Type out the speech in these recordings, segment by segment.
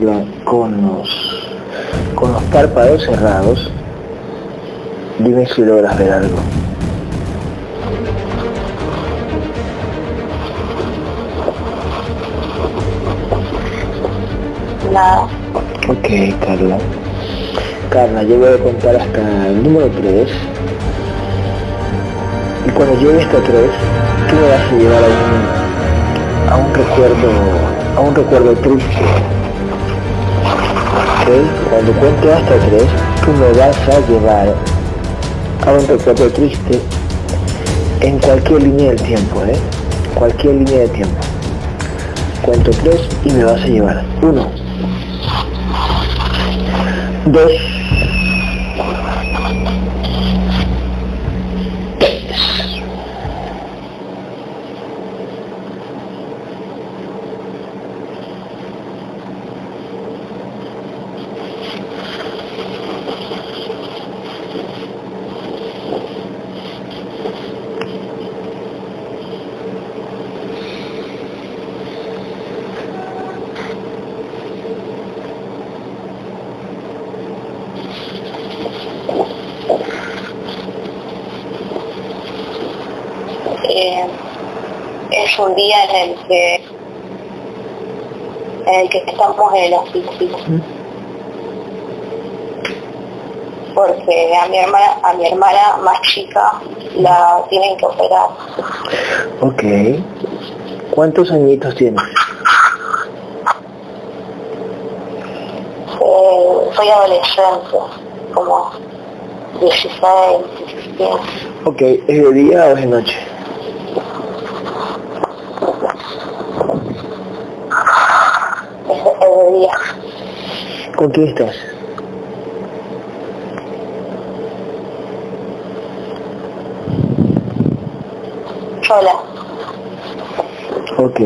Con los, con los párpados cerrados. Dime si logras ver algo. Nada. Ok, Carla. Carla, yo voy a contar hasta el número 3. Y cuando llegue hasta 3, tú me vas a llevar a un, a un recuerdo, a un recuerdo triste. Cuando cuente hasta 3, tú me vas a llevar a un recuerdo triste en cualquier línea del tiempo, ¿eh? Cualquier línea de tiempo. Cuento 3 y me vas a llevar. 1, 2, Eh, es un día en el que en el que el hospital porque a mi hermana a mi hermana más chica la tienen que operar Ok. ¿Cuántos añitos tienes? Eh, soy adolescente como 16 17 Ok, ¿es de día o es de noche? Es de día ¿Con quién estás? sola Ok.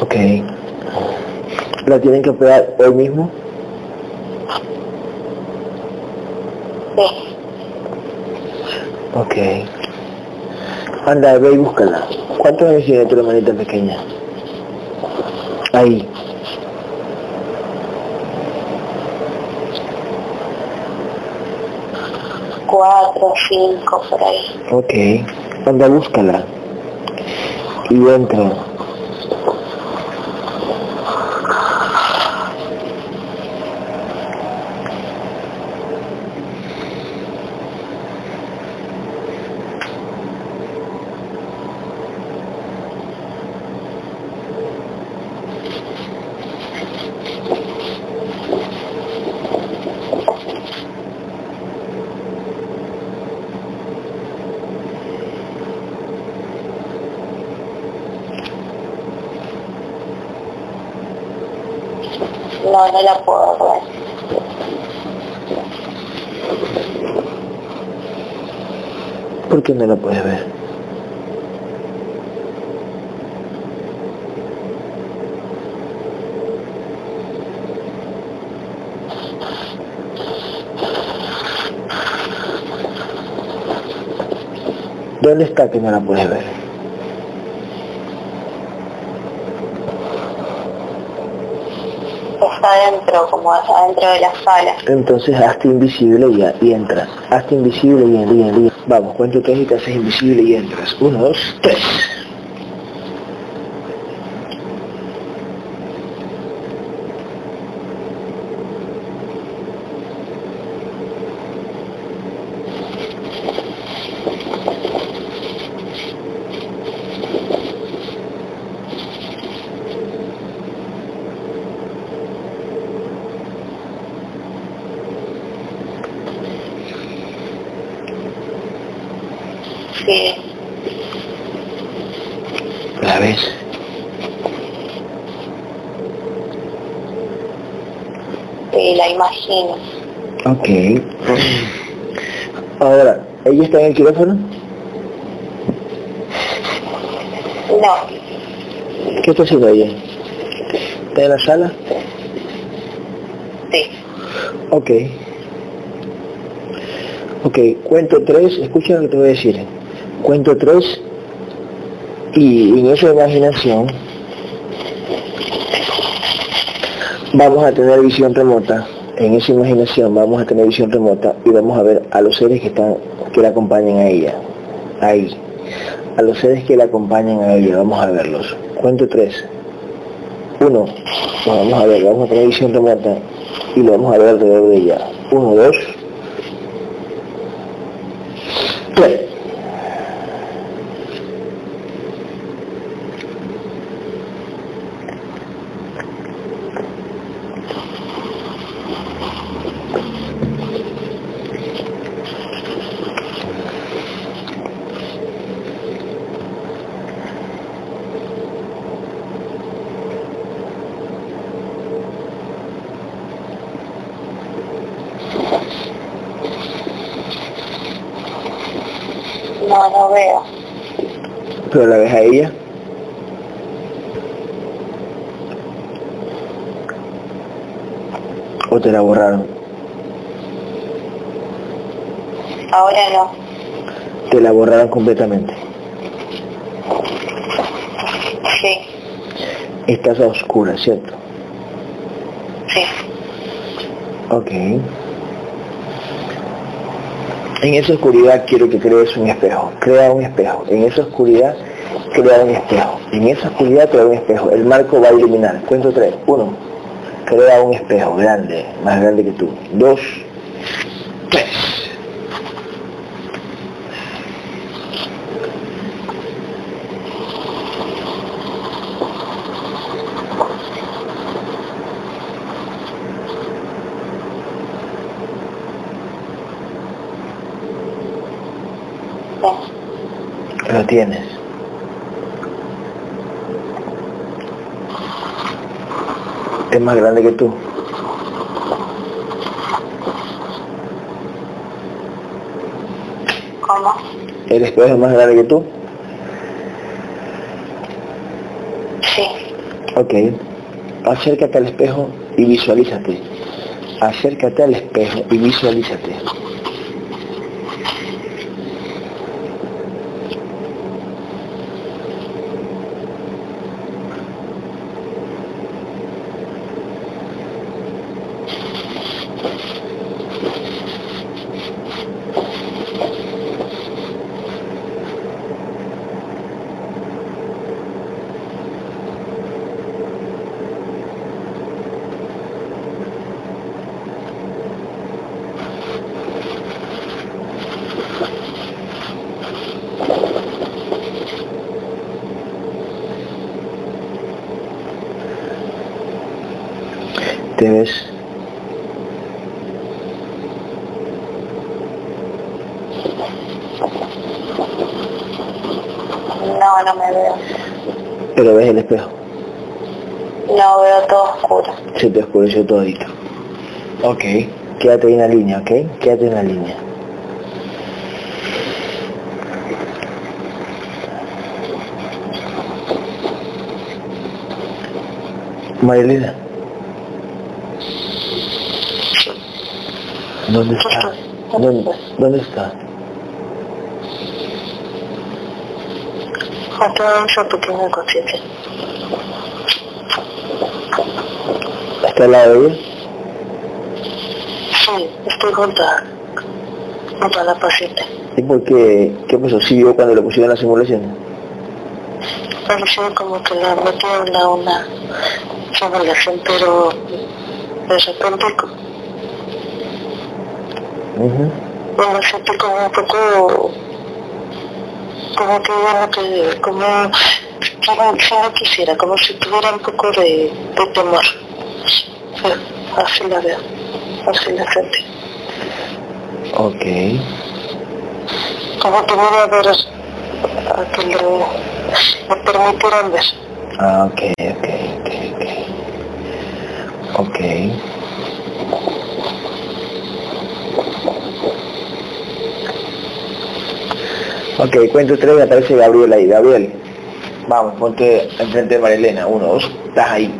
Ok. ¿La tienen que operar hoy mismo? sí Ok. Anda, ve y búscala. ¿Cuántos años tiene tu hermanita pequeña? Ahí. cuatro cinco por ahí Ok. Anda, búscala. Y entra. no no la puedo ver ¿Por qué no la puedes ver? ¿Dónde está que no la puedes ver? está adentro como adentro de la sala Entonces hazte invisible y, y entras. Hazte invisible y, y, y- Vamos, cuento tres y te haces invisible y entras. Uno, dos, tres. sí ¿La ves? sí la imagino Ok. ¿Ella está en el quirófano? no ¿Qué está haciendo ella? ¿Está en la sala? sí Ok. Ok, cuento tres, escucha lo que te voy a decir. Cuento tres y en esa imaginación vamos a tener visión remota, en esa imaginación vamos a tener visión remota y vamos a ver a los seres que están, que la acompañan a ella, ahí, a los seres que la acompañan a ella, vamos a verlos. Cuento tres. Uno, vamos a ver, vamos a tener visión remota y lo vamos a ver alrededor de ella. Uno, dos, tres. No, no veo. Pero la ves a ella. ¿O te la borraron? Ahora no. Te la borraron completamente. Sí, Estás a oscuras, ¿cierto? sí. Ok. En esa oscuridad quiero que crees un espejo. Crea un espejo. En esa oscuridad crea un espejo. En esa oscuridad crea un espejo. El marco va a iluminar. Cuento tres. Uno. Crea un espejo grande, más grande que tú. Dos. Tres. Lo tienes. Es más grande que tú. ¿Cómo? El espejo es más grande que tú. Sí. Ok. Acércate al espejo y visualízate. Acércate al espejo y visualízate. ¿Te ves? No, no me veo. Pero ves el espejo. No veo todo oscuro. Se te oscureció todito. Ok. Quédate en la línea, ¿ok? Quédate en la línea. Marilena. ¿Dónde está? ¿Dónde, ¿Dónde está? ¿Está al lado de ella? Sí, estoy junto a, junto a la paciente. ¿Y por qué? ¿Qué pasó? ¿Sí vio cuando le pusieron la simulación? Parecía como que la metieron a una simulación, pero de repente co- Ujú. me sentí como un poco como que no que como como si no quisiera como si tuviera un poco de, de temor Sí, así la veo así la sentí Ok. como que voy a ver a que le, me permitieran ver Ah, ok, ok. Ok. Ok, cuento tres, me aparece Gabriel ahí. Gabriel, vamos, ponte enfrente de Marilena. Uno, dos, estás ahí.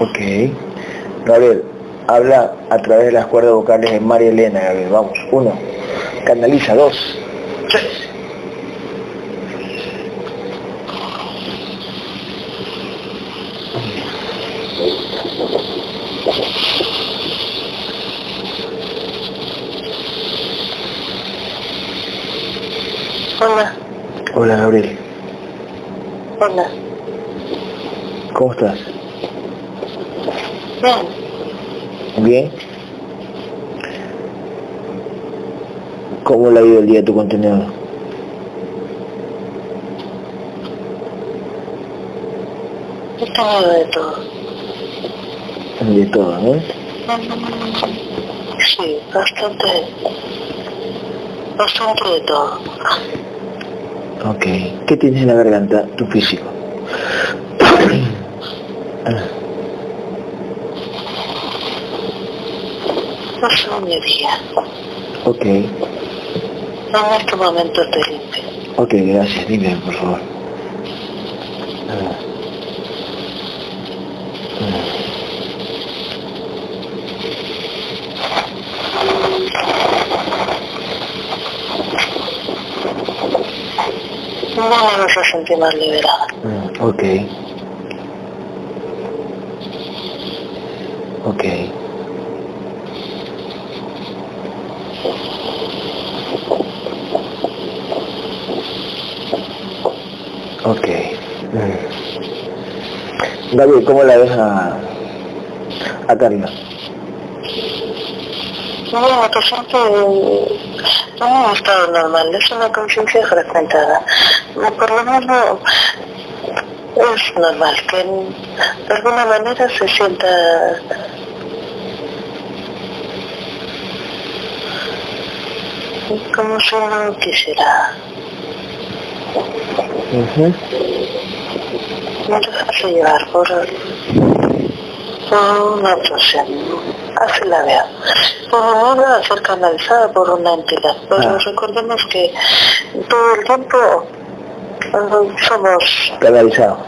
Ok. Gabriel, habla a través de las cuerdas vocales de María Elena, Gabriel. Vamos. Uno. canaliza dos. Sí. Hola, Hola, Gabriel. hola. ¿Cómo estás? Bien, ¿Bien? ¿Cómo le ha ido el día a tu contenedor? tenido de todo. De todo, ¿no? Sí, bastante, bastante de todo. Ok. ¿Qué tienes en la garganta? Tu físico. No mi día. ok. En este momento estoy limpio. Ok, gracias. Dime, por favor. Ah. No me a más liberada. Mm, ok. Ok. Ok. Mm. David, ¿cómo la ves a, a Carla? No, me siento no en un estado normal, es una conciencia fragmentada. No, Por lo menos es normal que de alguna manera se sienta como si no quisiera. Ujú. No dejarse llevar por, por una obsesión. Así la veo. Como no va a ser canalizada por una entidad, pero Ah. recordemos que todo el tiempo somos Canalizado.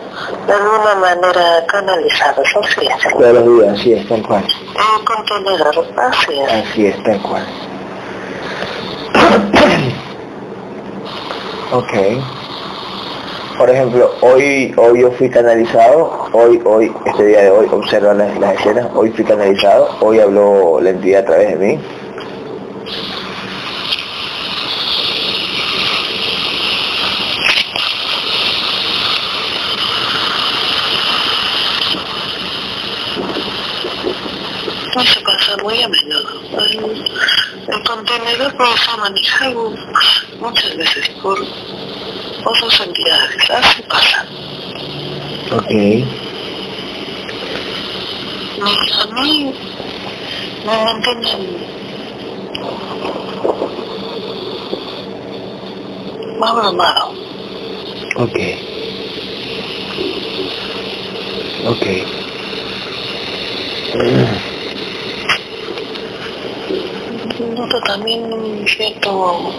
de alguna manera canalizados, así es. Todos los días, así es, tal cual. El contenedor, así es. Así es, tal cual. ok. Por ejemplo, hoy hoy yo fui canalizado, hoy, hoy, este día de hoy, observa las, las escenas, hoy fui canalizado, hoy habló la entidad a través de mí. Eso pasa muy a menudo. El, el contenedor puede ser manejado muchas veces por otras entidades, así pasa. Ok. A mí me mantienen abrumado. Ok. Ok. Noto también un cierto...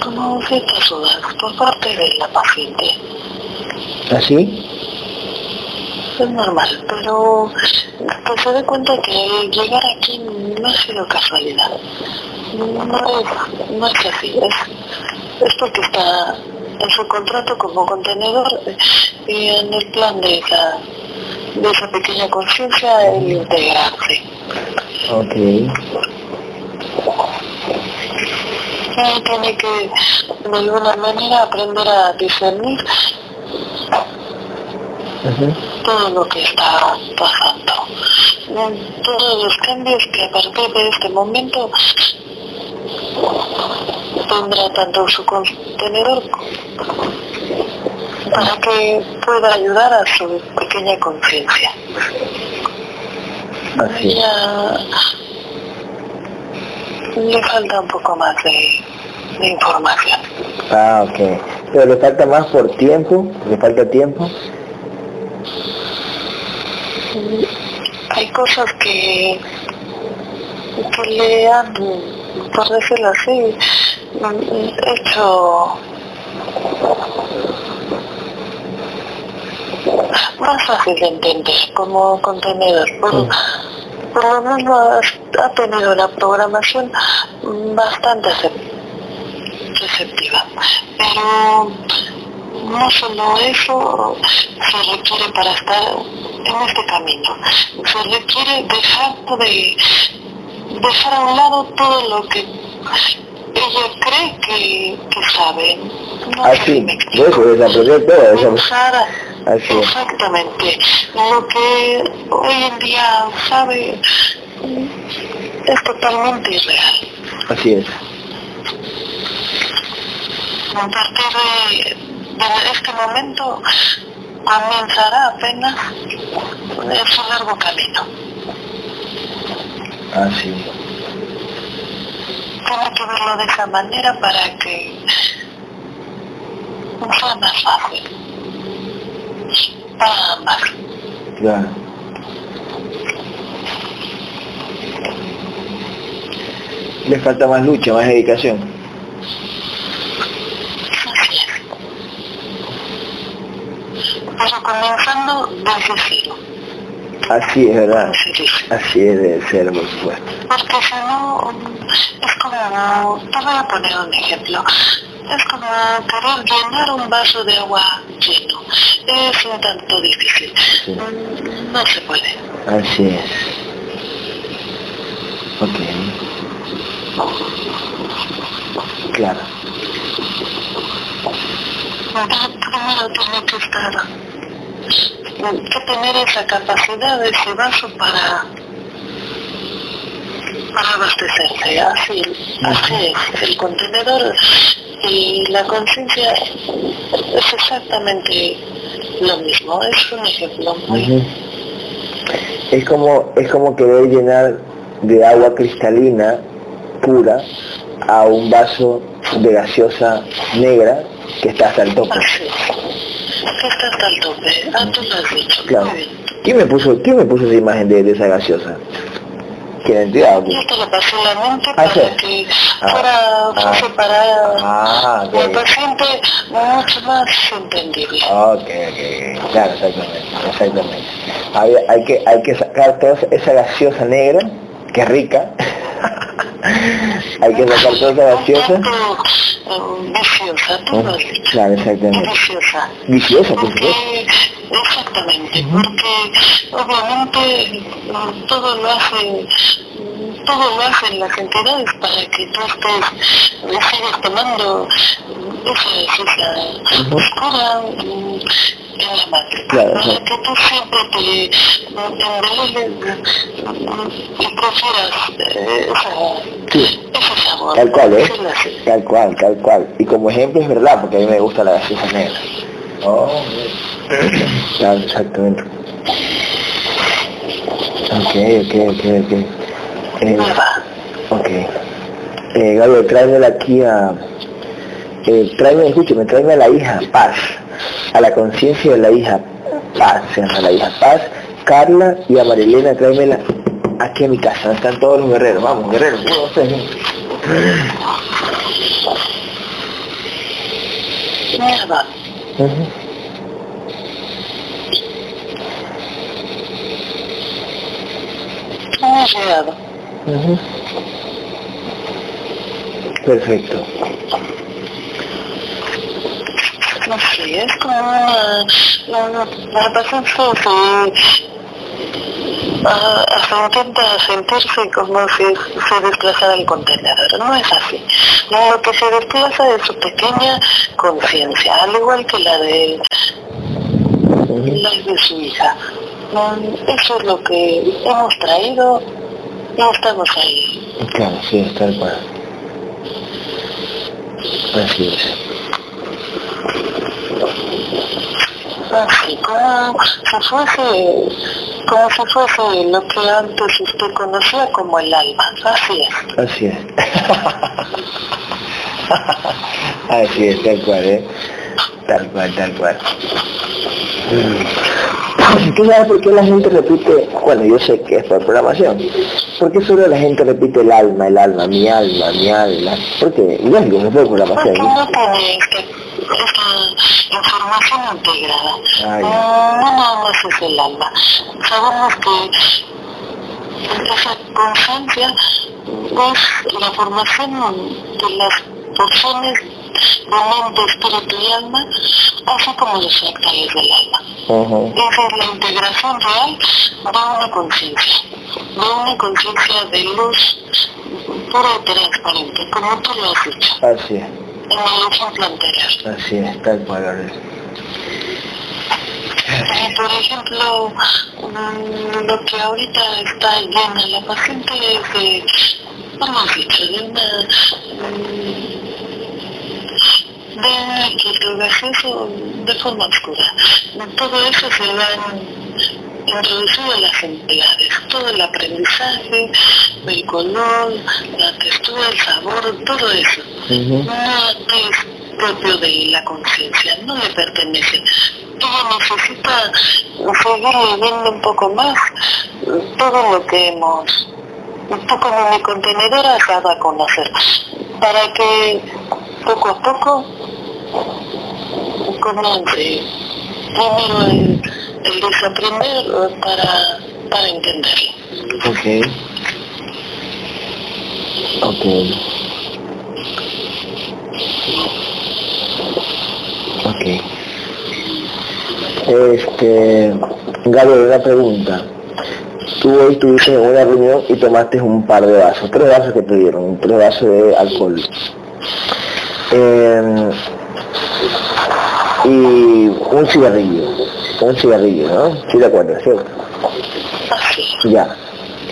como cierta sudor por parte de la paciente. ¿Así? Es normal, pero pues se da cuenta que llegar aquí no ha sido casualidad. No es, no es así, es, es porque está su contrato como contenedor eh, y en el plan de esa, de esa pequeña conciencia el integrarse. Ok. Tiene que de alguna manera aprender a discernir Todo lo que está pasando. Todos los cambios que a partir de este momento tendrá tanto su contenedor para que pueda ayudar a su pequeña conciencia. Ella le falta un poco más de, de información. Ah, ok. Pero le falta más por tiempo, le falta tiempo. Hay cosas que, le han, por decirlo así, hecho más fácil de entender como contenedor. Por, por lo menos ha tenido una programación bastante receptiva. Pero no solo eso se requiere para estar en este camino. Se requiere dejar de dejar a un lado todo lo que ella cree que, que sabe. No Así, eso, desaprender todo. Eso. Así Exactamente. Lo que hoy en día sabe es totalmente irreal. Así es. A partir de, de este momento comenzará apenas es un largo camino. Así. Tiene que verlo de esa manera para que sea más fácil para ambas. Claro. Le falta más lucha, más dedicación. Pero comenzando desde cero. Así es, ¿verdad? Así es, debe ser, por supuesto. Porque si no, es como, te voy a poner un ejemplo, es como querer llenar un vaso de agua lleno. Es un tanto difícil. No se puede. Así es. Ok. Claro. Primero tiene que estar que tener esa capacidad de ese vaso para para abastecerse. Así, así es. El contenedor y la conciencia es exactamente lo mismo. Es un ejemplo muy... Es como, es como querer llenar de agua cristalina pura a un vaso de gaseosa negra que está hasta el tope. Así está hasta el tope. Ah, tú lo has dicho. Claro. ¿Quién me puso, quién me puso esa imagen de, de esa gaseosa? ¿Qué entidad? Yo te lo pasé en la mente ah, para que ah, fuera, ah, para ah, okay. el paciente mucho más entendible. Ok, ok, claro, exactamente, exactamente. Hay, hay, que, hay que sacar toda esa gaseosa negra, que es rica, hay que sacar toda esa gaseosa. viciosa, tú lo has dicho. Claro, exactamente. Viciosa. Viciosa, por supuesto. Exactamente, porque obviamente todo lo hace todo lo hacen las entidades para que tú estés, sigas tomando esa esencia oscura en la madre. Claro, para que tú siempre te embeleles y prefieras esa, ese sabor. Tal cual, ¿eh? Tal cual, tal cual. Y como ejemplo es verdad, porque a mí me gusta la gaseosa negra. Oh, claro, exactamente. Ok, ok, ok, ok. Eh, ok. Eh, Gabriel, tráemela aquí a... Eh, tráeme, escúchame, tráeme a la hija Paz, a la conciencia de la hija Paz, a la hija Paz, Carla y a Marilena, tráemela aquí a mi casa, están todos los guerreros, vamos, guerreros, uno, dos, tres. Mierda. Perfecto. No sé, es como una, una, una paciente se intenta sentirse como si se desplazara el contenedor. No es así. Lo que se desplaza es su pequeña conciencia, al igual que la de, la de su hija. Eso es lo que hemos traído y estamos ahí. Claro, sí, está el cual. Así es. Así, como si fuese, como si fuese lo que antes usted conocía como el alma, así es. Así es. así es, tal cual, ¿eh? Tal cual, tal cual. ¿Tú sabes por qué la gente repite? Bueno, yo sé que es por programación. ¿Por qué solo la gente repite el alma, el alma, mi alma, mi alma? Porque lógico, no es por programación. Porque no tiene esta información integrada. Ay. No, no, no es el alma. Sabemos que esa conciencia es la formación de las porciones de mente, espíritu y alma, así como los fractales del alma. Esa es la integración real de una conciencia, de una conciencia de luz pura y transparente, como tú lo has dicho. Así es. En el ejemplo anterior. Así es, tal cual, y por ejemplo, mm, lo que ahorita está llena la paciente es de, hemos dicho, de una mm, de de forma oscura. Todo eso se va introducido en las entidades, todo el aprendizaje, el color, la textura, el sabor, todo eso. No es propio de la conciencia, no le pertenece. Todo necesita seguir viviendo un poco más todo lo que hemos, un poco como mi contenedor ha dado a conocer, para que poco a poco comience primero el, el desaprender para, para entenderlo. Ok. Ok. Ok. Este, Gabriel, una pregunta. Tú hoy estuviste en una reunión y tomaste un par de vasos, tres vasos que te dieron, tres vasos de alcohol. Eh, y un cigarrillo, un cigarrillo, ¿no? Sí, de acuerdo, ¿cierto? Ya.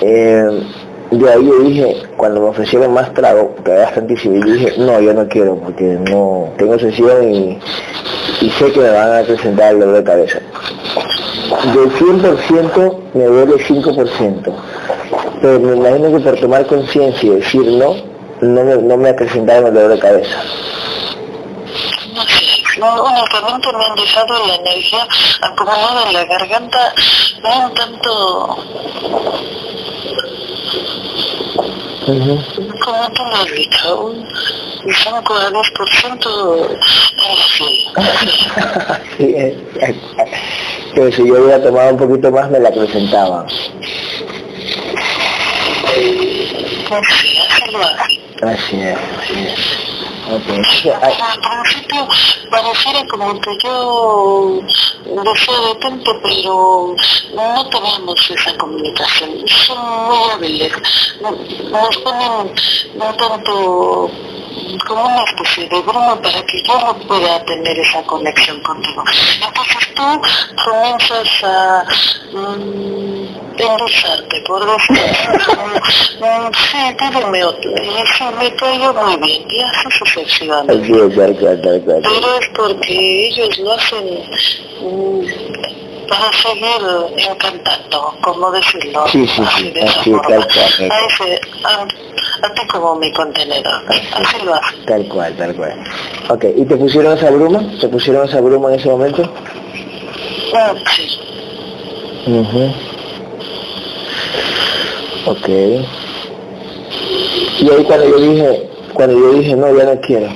Eh, de ahí yo dije, cuando me ofrecieron más trago, que había bastantísimo, yo dije, no, yo no quiero, porque no tengo sesión y, y sé que me van a presentar el dolor de cabeza. Del 100% me duele 5%, pero me imagino que por tomar conciencia y decir no, no me, no me presentaron el dolor de cabeza. No, únicamente me han dejado la energía acumulada en la garganta, no un tanto... Como tú lo has dicho, un 5 a 2% sí, eh, que si yo hubiera tomado un poquito más me la presentaban. Pues sí, así es, así es. Al principio pareciera como que yo deseo de tanto, pero no tenemos esa comunicación. Son muy hábiles. Nos ponen un tanto como una especie de broma para que yo no pueda tener esa conexión contigo. Entonces tú comienzas a um, endulzarte, por decirlo. um, sí, dígame otro. Y me cayó muy bien. Y así sucesivamente. Así es, tal cual, tal cual. Pero es porque ellos lo hacen um, para seguir encantando, como decirlo. Sí, sí, sí, así, tal cual. A, ese, a, a ti como mi contenedor. Así lo hace. Tal cual, tal cual. Ok, ¿y te pusieron esa bruma? ¿Te pusieron esa bruma en ese momento? Ah, sí. Mhm. Ok. Y ahí cuando yo dije, cuando yo dije, no, ya no quiero.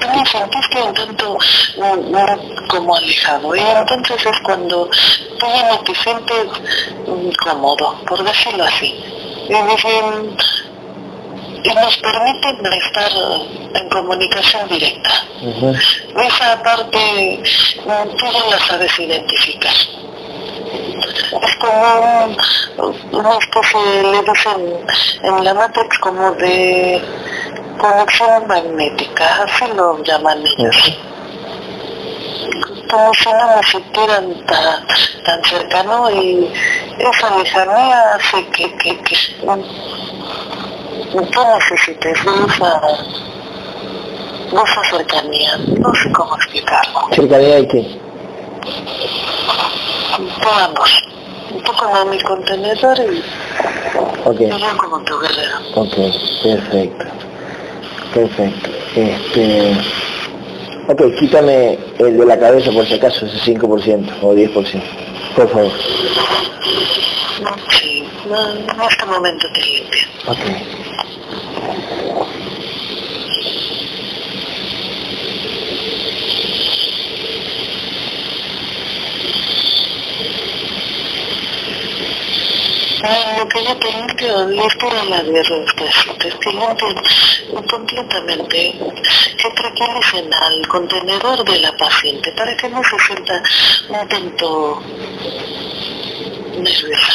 Tú me sentiste un tanto mm, como alejado, y entonces es cuando tú no te sientes cómodo, por decirlo así. Y, dicen, y nos permiten estar en comunicación directa. Esa parte tú ya la sabes identificar. Es como un, una especie, le dicen en la Matrix, como de conexión magnética, así lo llaman ellos. Como si no me sintieran tan, tan cercano y esa lejanía hace que, que, que tú necesites esa, esa cercanía. No sé cómo explicarlo. ¿Cercanía de qué? Vamos, un poco como mi contenedor y Ok, yo como tu guerrero. ok, perfecto. Perfecto. Este... Ok, quítame el de la cabeza por si acaso, ese 5% o 10%. Por favor. Sí, no, en este momento te limpio. Ok. En principio lectura la de respuestas que limpian completamente, que tranquilicen al contenedor de la paciente para que no se sienta un tanto nerviosa.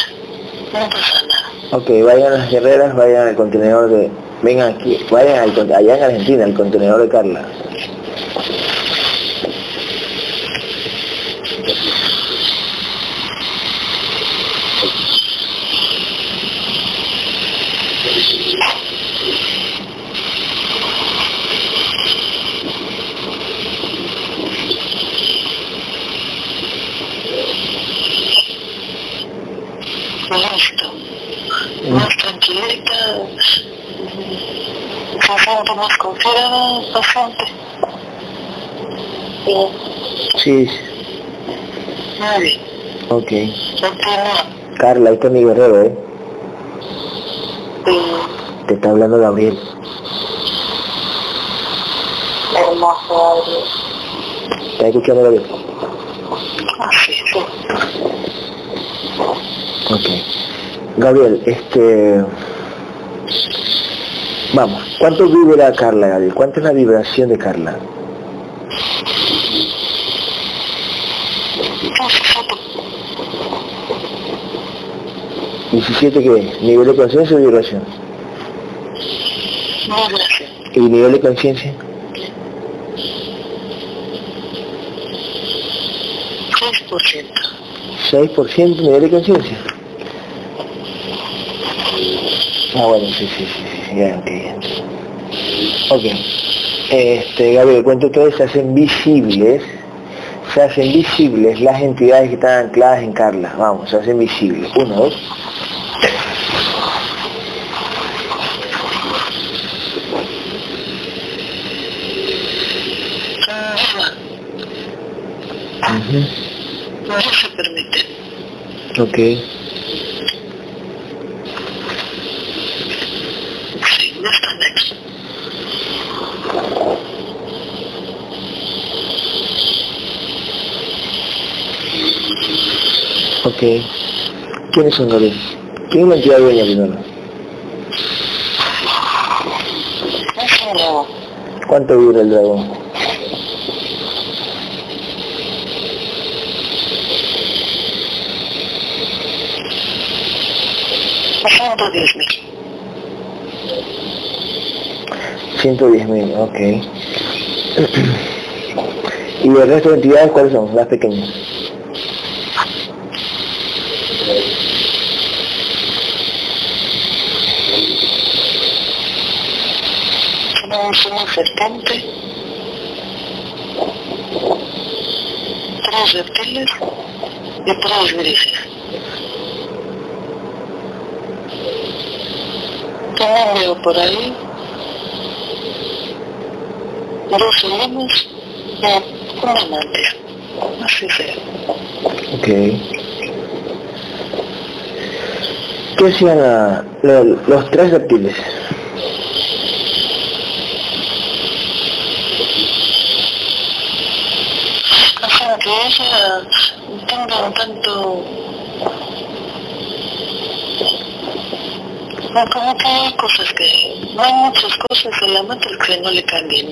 No pasa nada. Ok, vayan las guerreras, vayan al contenedor de... Vengan aquí, vayan al, allá en Argentina, al contenedor de Carla. Listo. Más tranquilita, más confiada, bastante. Sí. Sí, Muy bien. ok. Carla, este es mi guerrero, ¿eh? Sí. Te está hablando Gabriel. Hermoso, Gabriel. ¿Estás escuchando Gabriel? Así, sí. Ok. Gabriel, este... Vamos, ¿cuánto vibra Carla, Gabriel? ¿Cuánto es la vibración de Carla? ¿17 qué? ¿Nivel de conciencia o vibración? ¿Y nivel de conciencia? 6%. 6% nivel de conciencia. Ah, bueno, sí, sí, sí, Ok. Este, Gabriel, cuento todo, se hacen visibles, se hacen visibles las entidades que están ancladas en Carla. Vamos, se hacen visibles. Uno, dos. Ujú. No se permite. Ok. Ok. ¿Quiénes son, Gabriel? ¿Quién es la entidad dueña? Es nuevo. ¿Cuánto vibra el dragón? Pasando 10 mil. 110 mil, ok. ¿Y el resto de entidades cuáles son? Las pequeñas. Tenemos una serpiente. Tres reptiles tres grises. También veo por ahí dos helenos y un amante. Así sea. Ok. ¿Qué hacían los tres reptiles? O sea, que ella tenga un tanto... No, como que hay cosas que... No hay muchas cosas en la matriz que no le cambien.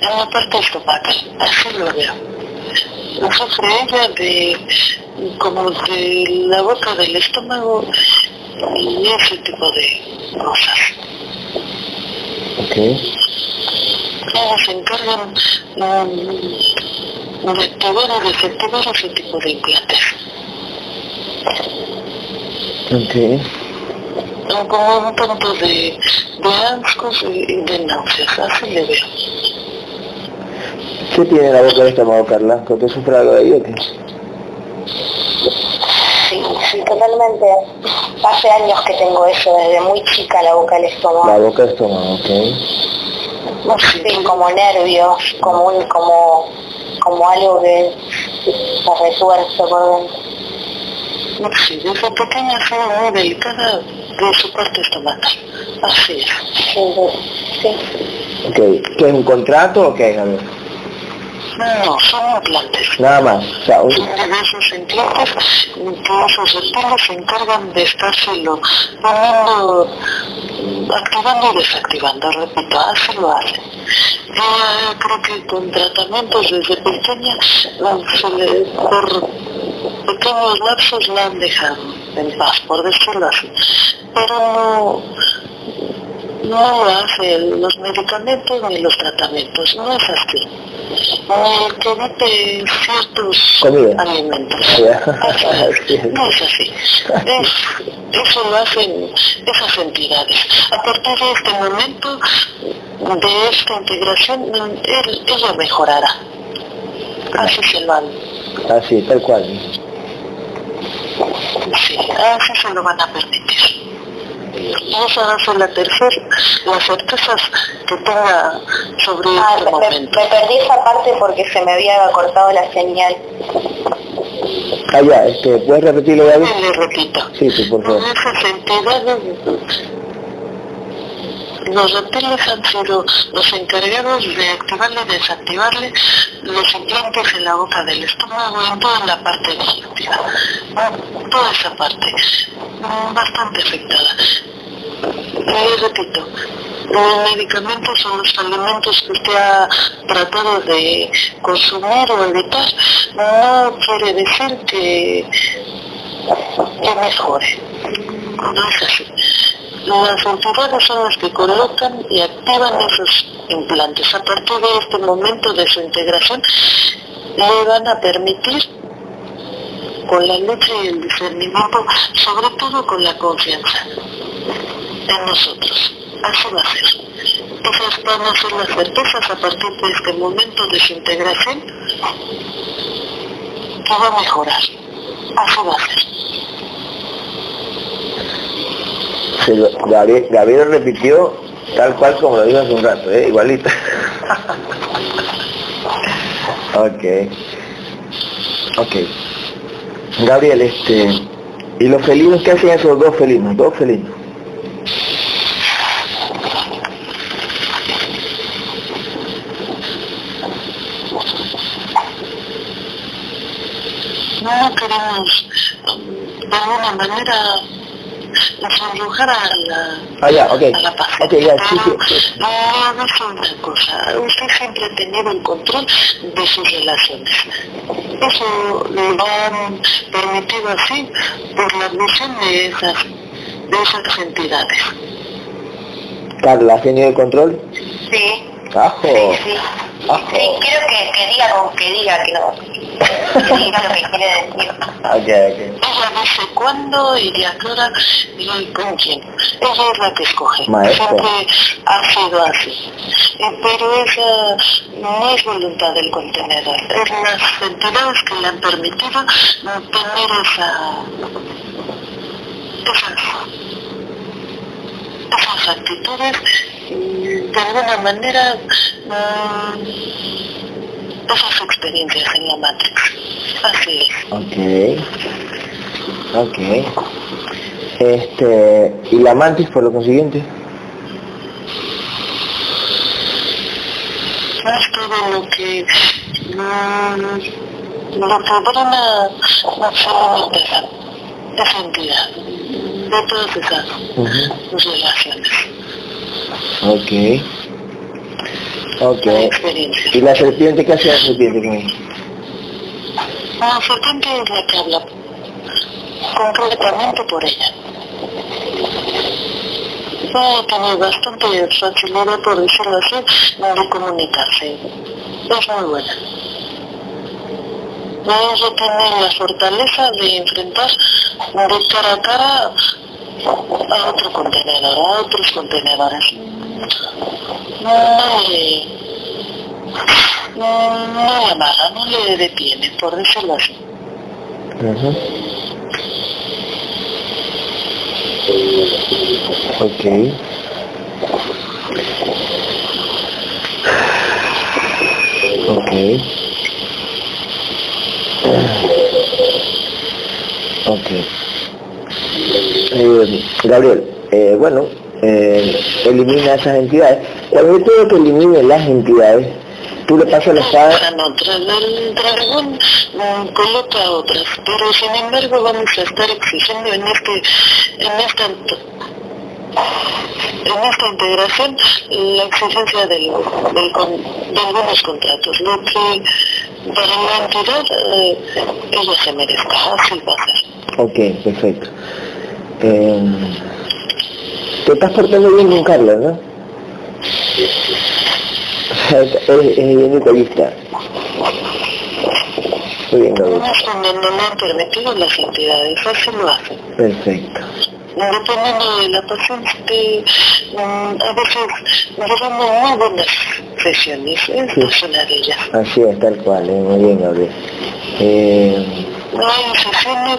En la parte estomacal, así lo veo. No sufre ella de... como de la boca del estómago y ese tipo de cosas. Ok. Ellos se encargan de activar o desactivar ese tipo de implantes. Ok. Como un tanto de, de ascos y, de náuseas, así le veo. ¿Qué tiene la boca del estómago, Carla? ¿Que te sufre algo de ahí o qué? Sí, sí, totalmente. Hace años que tengo eso, desde muy chica la boca del La estómago. boca del estómago, ok. No sé, Sí, como nervios, como un, como, como algo que se retuerce por dentro. No sé, desde pequeña fue muy delicada de su parte estomacal. Así es. Sí, sí. Ok. ¿Qué es un contrato o qué, Gabriel? No, son implantes. Nada más. O sea, un... Son diversos implantes que esos reptiles se encargan de estárselo poniendo, activando y desactivando. Repito, así lo hacen. Ya creo que con tratamientos desde pequeña se le, por pequeños lapsos la han dejado en paz, por decirlo así. Pero no, hacen los medicamentos ni los tratamientos, no es así. Ni que evite ciertos Comida. alimentos. Sí. No es así. Es- eso lo hacen esas entidades. A partir de este momento, de esta integración, él, ella mejorará. Así se lo han, Así, tal cual. Sí, así se lo van a permitir. Y esa va a ser la tercera, las certezas que tenga sobre Ah, este me, me- momento. me perdí esa parte porque se me había cortado la señal. Ah, ya, este, ¿puedes repetirlo, David? Y le repito, Sí, sí, por favor. esas entidades, los reptiles han sido los encargados de activarle y desactivarle los implantes en la boca del estómago en toda la parte digestiva. Toda esa parte, mm, bastante afectada. Y repito, los medicamentos son los alimentos que usted ha tratado de consumir o evitar. No quiere decir que que mejore. No es así. Las entidades son las que colocan y activan esos implantes. A partir de este momento de su integración, le van a permitir, con la lucha y el discernimiento, sobre todo con la confianza en nosotros. Así va a ser. Esas van a ser las certezas a partir de este momento de su integración que va a mejorar. Así va a ser. Gabriel repitió tal cual como lo dijo hace un rato, ¿eh? igualito. ok. Ok. Gabriel, este... ¿Y los felinos qué hacen esos dos felinos? Dos felinos. no queremos de alguna manera desarrojar a la, Ah, a la paz. Ok, ya, sí, sí, una cosa, usted siempre ha tenido el control de sus relaciones. Eso lo han permitido así por la visión de esas, de esas entidades. Carla, ¿has tenido el control? Sí, Ajo. sí, sí. Ajo. Sí, quiero que, que diga con que diga que no. Que diga lo que quiere decir. Ok, ok. Ella dice cuándo y a qué hora y con quién. Ella es la que escoge. Maestra. Siempre ha sido así. Eh, Pero esa no es voluntad del contenedor. Es las entidades que le han permitido tener esa, esas, esas actitudes de alguna manera mm, esas experiencias en la Matrix. Así es. Ok. Ok. Este... ¿Y la mantis por lo consiguiente? es todo lo que mm, lo que drena la entidad, de todas esas Ujú. relaciones, Ok. Ok. ¿Y la serpiente qué hace la serpiente con él? La serpiente es la que habla concretamente por ella. Va tiene bastante facilidad, por decirlo así, de comunicarse. Es muy buena. Ella tiene la fortaleza de enfrentar de cara a cara a otro contenedor, a otros contenedores. No le, no, no le amarra, no le detiene, por decirlo así. Ujú. Ok. Ok. Ok. Eh, Gabriel, eh, bueno, eh, elimina esas entidades. Cuando yo tengo que elimine las entidades, Tú le pasas la espada. otra, el dragón coloca otras, pero sin embargo vamos a estar exigiendo en este, en esta en esta integración la exigencia del, del, de algunos contratos, lo que para la entidad eh, ella se merezca, así va a ser. Ok, perfecto. Eh, te estás portando bien con Carla, ¿no? es, es bien egoísta. Muy bien. No, no, no han permitido las entidades, así lo hacen. Perfecto. Dependiendo de la paciente, mm, a veces llevamos muy buenas una de ellas. Así es, tal cual, eh, muy bien, Gabriel. Eh, hay sesiones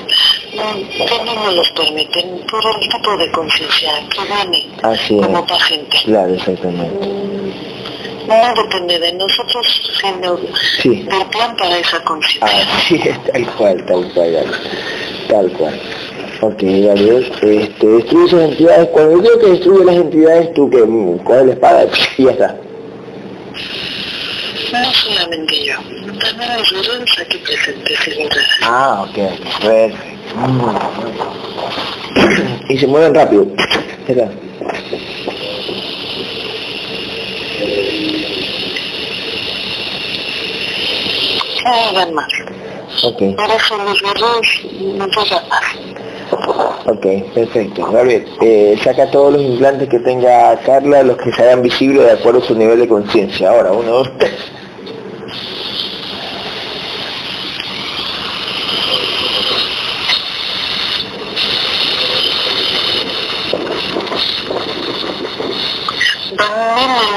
mm, que no nos los permiten por el tipo de conciencia que viene así es. como paciente. Claro, exactamente. No depende de nosotros, sino Sí. del plan para esa conciencia. Así es, tal cual, tal cual, tal cual. Ok, Gabriel, este, destruye esas entidades, cuando digo que destruye las entidades, tú que coges la espada y ya está. No solamente yo, también los guerreros aquí presentes. Ah, ok, perfecto. Mm. y se mueven rápido. Espera. No hagan más. Ok, Por eso los guerreros no pasan más. Ok, perfecto. Gabriel, eh, saca todos los implantes que tenga Carla, los que se hagan visibles de acuerdo a su nivel de conciencia. Ahora, uno, dos, tres.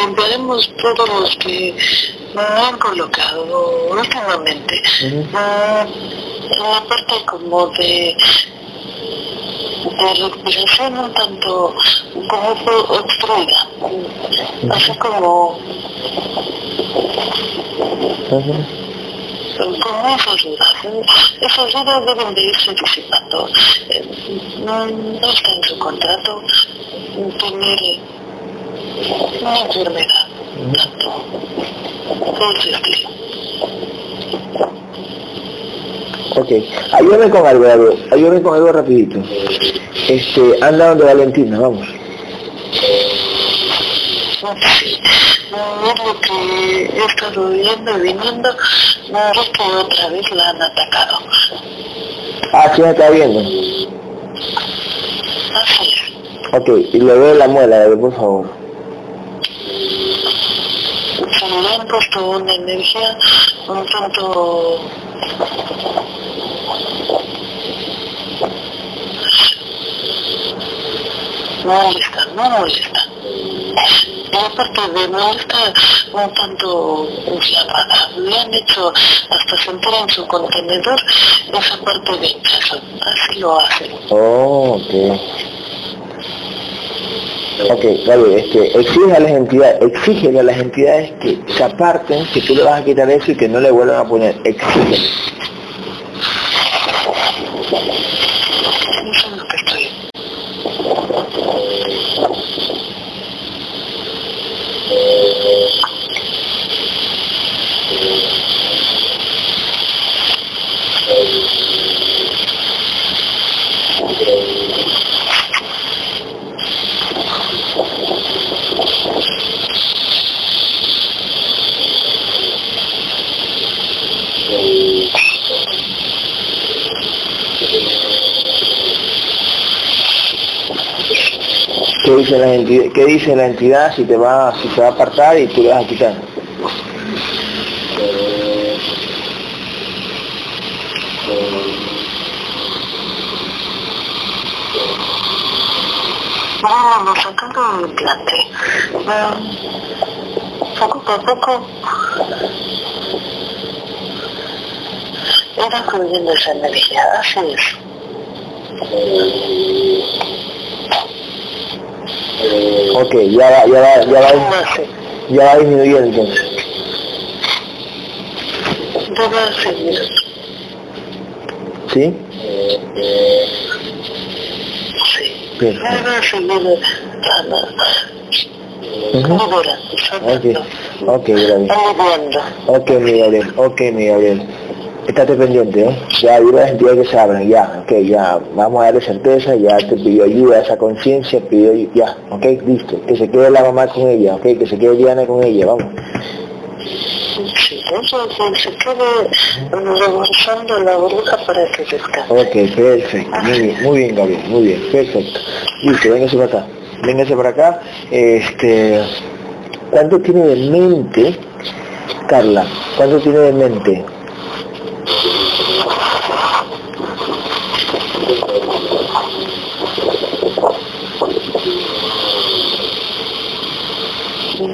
Limpiaremos todos los que me han colocado últimamente. Ah, parte como de, de respiración un tanto como obstruida, así como, como esas dudas. Esas dudas deben de irse disipando. Eh, No, no está en su contrato tener una enfermedad, tanto por estilo. Ok, ayúdame con algo, Gabriel. Ayúdame con algo rapidito. Este, anda donde Valentina, vamos. No es lo que he estado viendo y viniendo, no es que otra vez la han atacado. Ah, me está viendo. Así es. Ok, y le veo la muela, Gabriel, por favor. Le han puesto una energía un tanto molesta, no molesta. Y aparte de molesta, un tanto inflamada. Le han hecho hasta sentir en su contenedor esa parte de hinchazón. Así lo hacen. Oh, ok. Ok, Gabriel, este, exige a las entidades, exígele a las entidades que se aparten, que tú le vas a quitar eso y que no le vuelvan a poner, exígele. Dice la entidad, qué dice la entidad si te va, si se va a apartar y tú le vas a quitar? Vamos sacando el implante. Ah, poco a poco era fluyendo esa energía, así es. Ok, ya va, ya va, ya va, ya va disminuyendo. ¿Sí? Sí. Seguir. ah, Libera, okay. ok, Gabriel. Ok, mi Gabriel, ok, mi Gabriel. Estate pendiente, ¿eh? Ya hay las entidades que se abren, ya, ok, ya, vamos a darle certeza, ya te pidió ayuda, esa conciencia, pidió, ya, ok, listo, que se quede la mamá con ella, ok, que se quede Diana con ella, vamos. Sí, entonces se quede revolucionando la bruja para que descanse. Ok, perfecto, muy bien, muy bien, Gabriel, muy bien, perfecto. Listo, véngase para acá, véngase para acá, este, ¿cuánto tiene de mente, Carla, cuánto tiene de mente?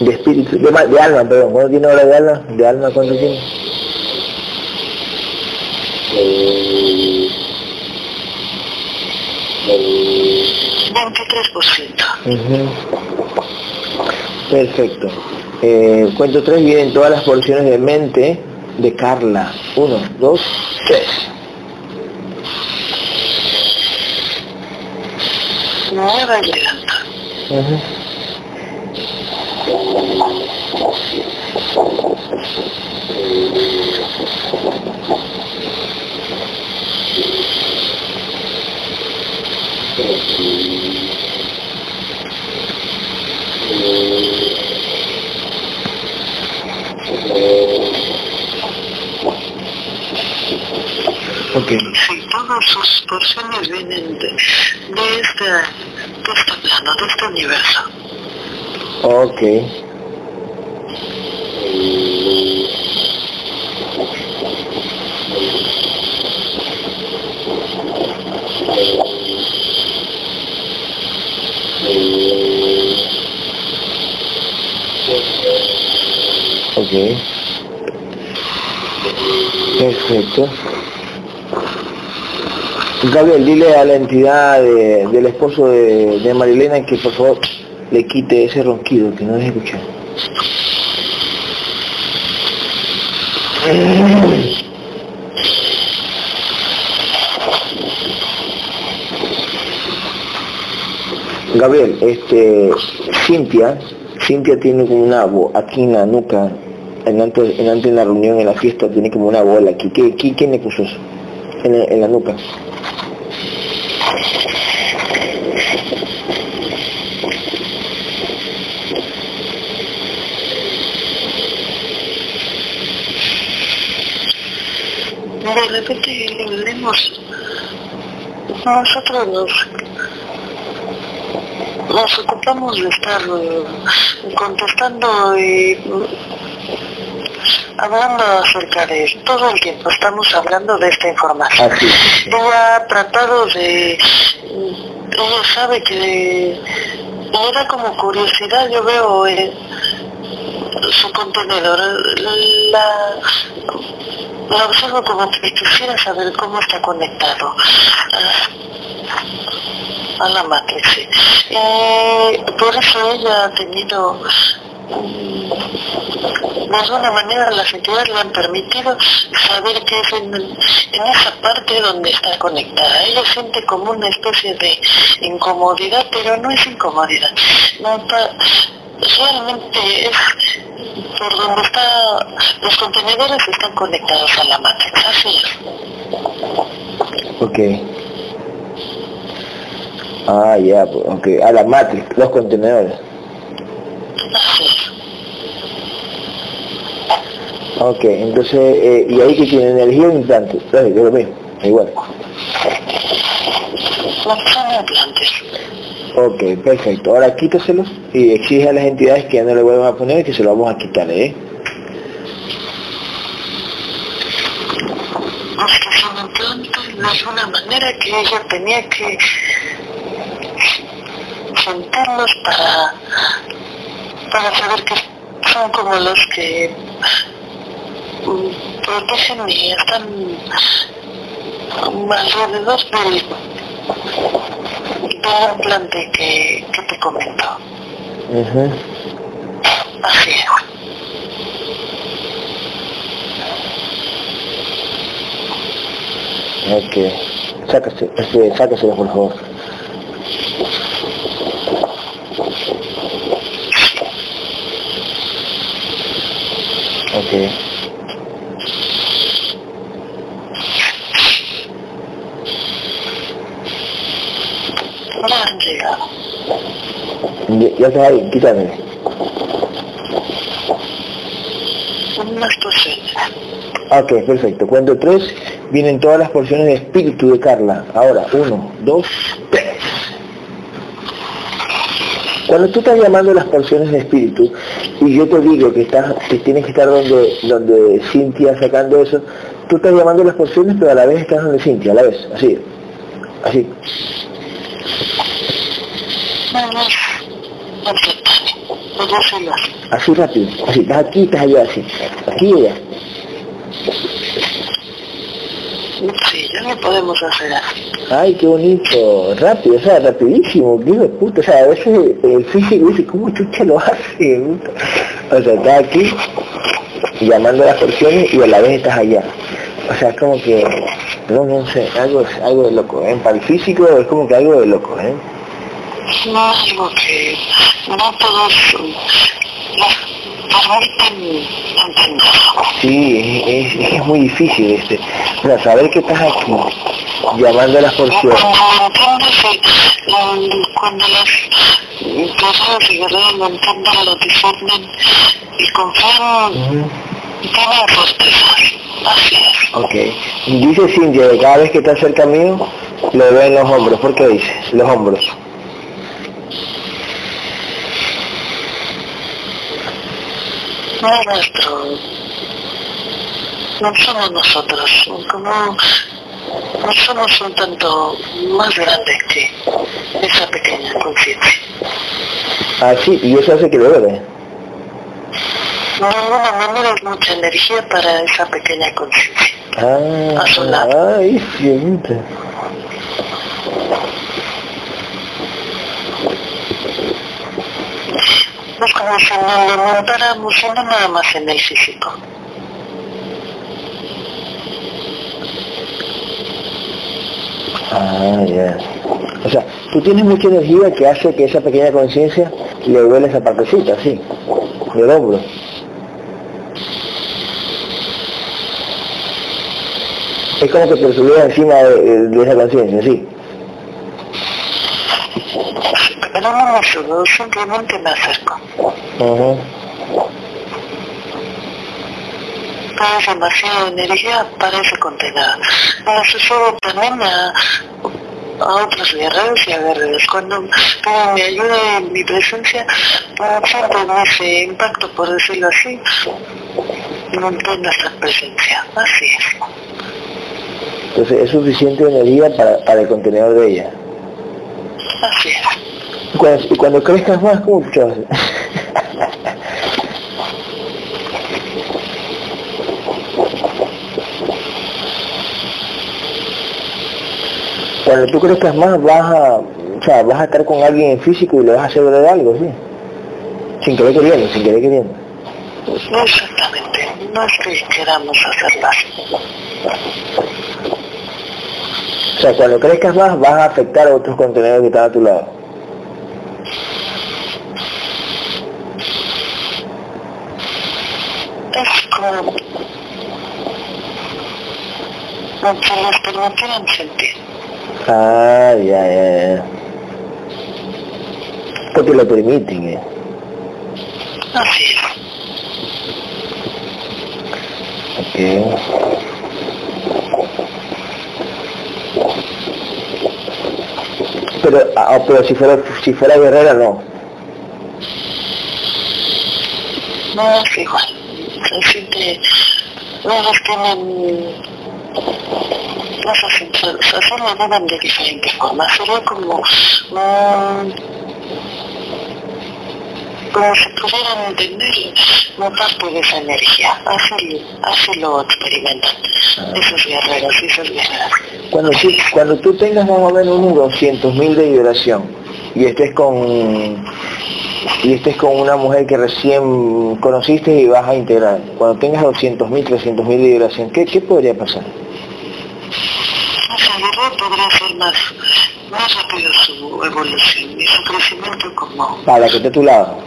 de espíritu, de, de alma, perdón, ¿cuánto tiene ahora de alma? ¿De alma cuánto tiene? Uh Perfecto. Eh, cuento tres vienen todas las porciones de mente de Carla. Uno, dos, tres. Nueva llegando. Uh Okay. Sí, todas sus porciones vienen de, de, este, de este plano, de este universo. Ok. Ok. Perfecto. Gabriel, dile a la entidad del esposo de, Marilena que por favor le quite ese ronquido que no les escuchar. Gabriel, este, Cintia, Cintia tiene como una voz aquí en la nuca, en antes, en antes de la reunión, en la fiesta, tiene como una bola aquí. ¿Qué, quién le puso eso? En, en la nuca. de repente leemos, nosotros nos, nos ocupamos de estar eh, contestando y hablando acerca de todo el tiempo, estamos hablando de esta información. Ella ha tratado de, ella sabe que me da como curiosidad, yo veo eh, su contenedor, la lo observo como que quisiera saber cómo está conectado a, la matriz. Y por eso ella ha tenido mm, de alguna manera las entidades le han permitido saber que es en, esa parte donde está conectada. Ella siente como una especie de incomodidad, pero no es incomodidad. No, realmente es por donde está, los contenedores están conectados a la matriz, así es. Ok. Ah, ya, pues, ok, a la matriz, los contenedores. Así es. Ok, entonces, eh, ¿y ahí que tiene energía o implante? Lo mismo, igual. No son implantes. Ok, perfecto. Ahora quítaselos y exige a las entidades que ya no le vuelvan a poner y que se lo vamos a quitar, ¿eh? es una manera que ella tenía que sentarlos para, para saber que son como los que mm, protegen y están alrededor del, del implante que, que te comento. Ujú. Así es. Ok. Sácase, sácaselo, por favor. Ok. No han llegado. Ya, está ahí, quítame. Ok, perfecto. Cuando tres vienen todas las porciones de espíritu de Carla. Ahora, uno, dos, tres. Cuando tú estás llamando las porciones de espíritu y yo te digo que estás, que tienes que estar donde, donde Cintia sacando eso, tú estás llamando las porciones pero a la vez estás donde Cintia, a la vez, así, así. Así. Así rápido, así, estás aquí, estás allá, así, aquí y allá. Sí, ya no podemos hacer así. Ay, qué bonito, rápido, o sea, rapidísimo, de puta, o sea, a veces el físico dice, ¿cómo chucha lo hace? O sea, estás aquí llamando las porciones y a la vez estás allá. O sea, es como que, no, no sé, algo, algo de loco, ¿eh? Para el físico es como que algo de loco, ¿eh? No es algo que no todos nos permiten entender. Sí, es, es, es muy difícil este. Sea, saber que estás aquí llamando a las porciones. Cuando lo entiendes, cuando las personas y guerreros lo entienden, lo discernen y confían, tienen fortaleza. Así es. Ok. Dice Cintia que cada vez que está cerca mío, lo veo en los hombros. ¿Por qué dice? Los hombros. No es nuestro, no somos nosotros, como no somos un tanto más grandes que esa pequeña conciencia. Ah, sí, y eso hace que lo vea. De alguna manera es mucha energía para esa pequeña conciencia. Ah, A su lado. ay, fiesta. Es como si no montáramos sino nada más en el físico. Ah, ya. O sea, tú tienes mucha energía que hace que esa pequeña conciencia le duele esa partecita, sí, del hombro. Es como que te encima de, de esa conciencia, sí. Pero no me subo, simplemente me acerco. Ajá. Es demasiada energía para ese contenedor. Me sucede también a, a otros guerreros y a guerreros. Cuando mi ayuda en mi presencia, siempre me ese impacto, por decirlo así, monté nuestra presencia. Así es. Entonces es suficiente energía para, para el contenedor de ella. Así es. Y cuando, y cuando crezcas más, ¿cómo te vas? Cuando tú crezcas más, vas a, o sea, vas a estar con alguien en físico y le vas a hacer ver algo, ¿sí? Sin querer queriendo, sin querer queriendo. No exactamente. No es que queramos hacerlas. O sea, cuando crezcas más, vas a afectar a otros contenedores que están a tu lado. Es como... Lo que les permitieran sentir. Ah, ya, ya, ya. Porque lo permiten, eh. Así es. Ok. Pero, ah, pero si fuera, si fuera guerrera, no. No es igual. Se siente... Ellos tienen... No sé si se, se lo de diferentes formas. Sería como... mm, como si pudieran entender una parte de esa energía. Así, así lo experimentan esos guerreros, esos guerreros. Cuando, tú, cuando tú tengas más o menos unos 200 mil de vibración y estés con y estés con una mujer que recién conociste y vas a integrar, cuando tengas 200 mil, 300 mil de vibración, ¿qué, ¿qué podría pasar? Podría ser más, más rápido su evolución y su crecimiento como... Para que esté a tu lado.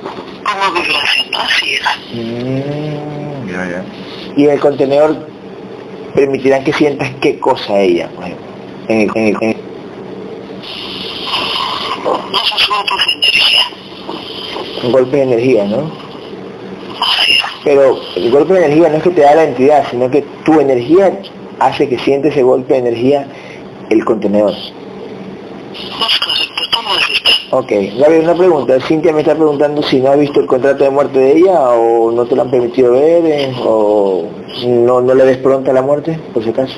Como vibración, así era. Mm, ya, ya. Y el contenedor permitirán que sientas qué cosa ella, por ejemplo, en el, en el, en el... Esos golpes de energía. un golpe de energía, ¿no? Así es. Pero el golpe de energía no es que te da la entidad, sino que tu energía hace que siente ese golpe de energía el contenedor. Es correcto. Ok, Gabriel, una pregunta. Cintia me está preguntando si no ha visto el contrato de muerte de ella o no te lo han permitido ver eh, o no, no le des pronta la muerte, por si acaso.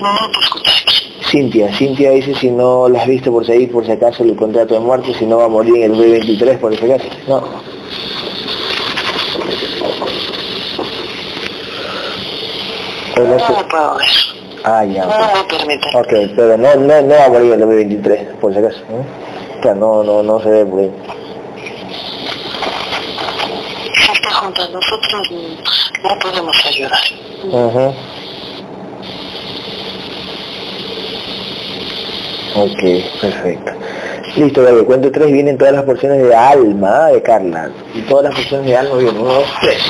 No escuché. Cintia, Cintia dice si no la has visto por si ahí, por si acaso el contrato de muerte, si no va a morir en el 2023, por si acaso. No. Pero no No sé- puedo ver. Ah, ya. No me permiten. Ok, pero no, no, no va a morir en el 2023, por si acaso. ¿no? O sea, no, no, no se ve por ahí. Si está junto a nosotros, no podemos ayudar. Ajá. Ok, perfecto. Listo, Gabriel, cuento tres, vienen todas las porciones de alma de Carla. Y todas las porciones de alma vienen, uno, dos, tres.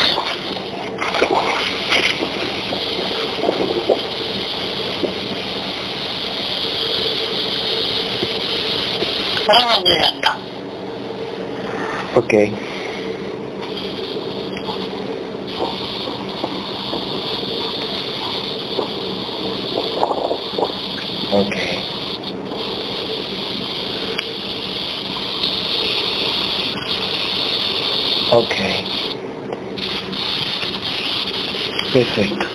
Ok. Ok. Perfecto.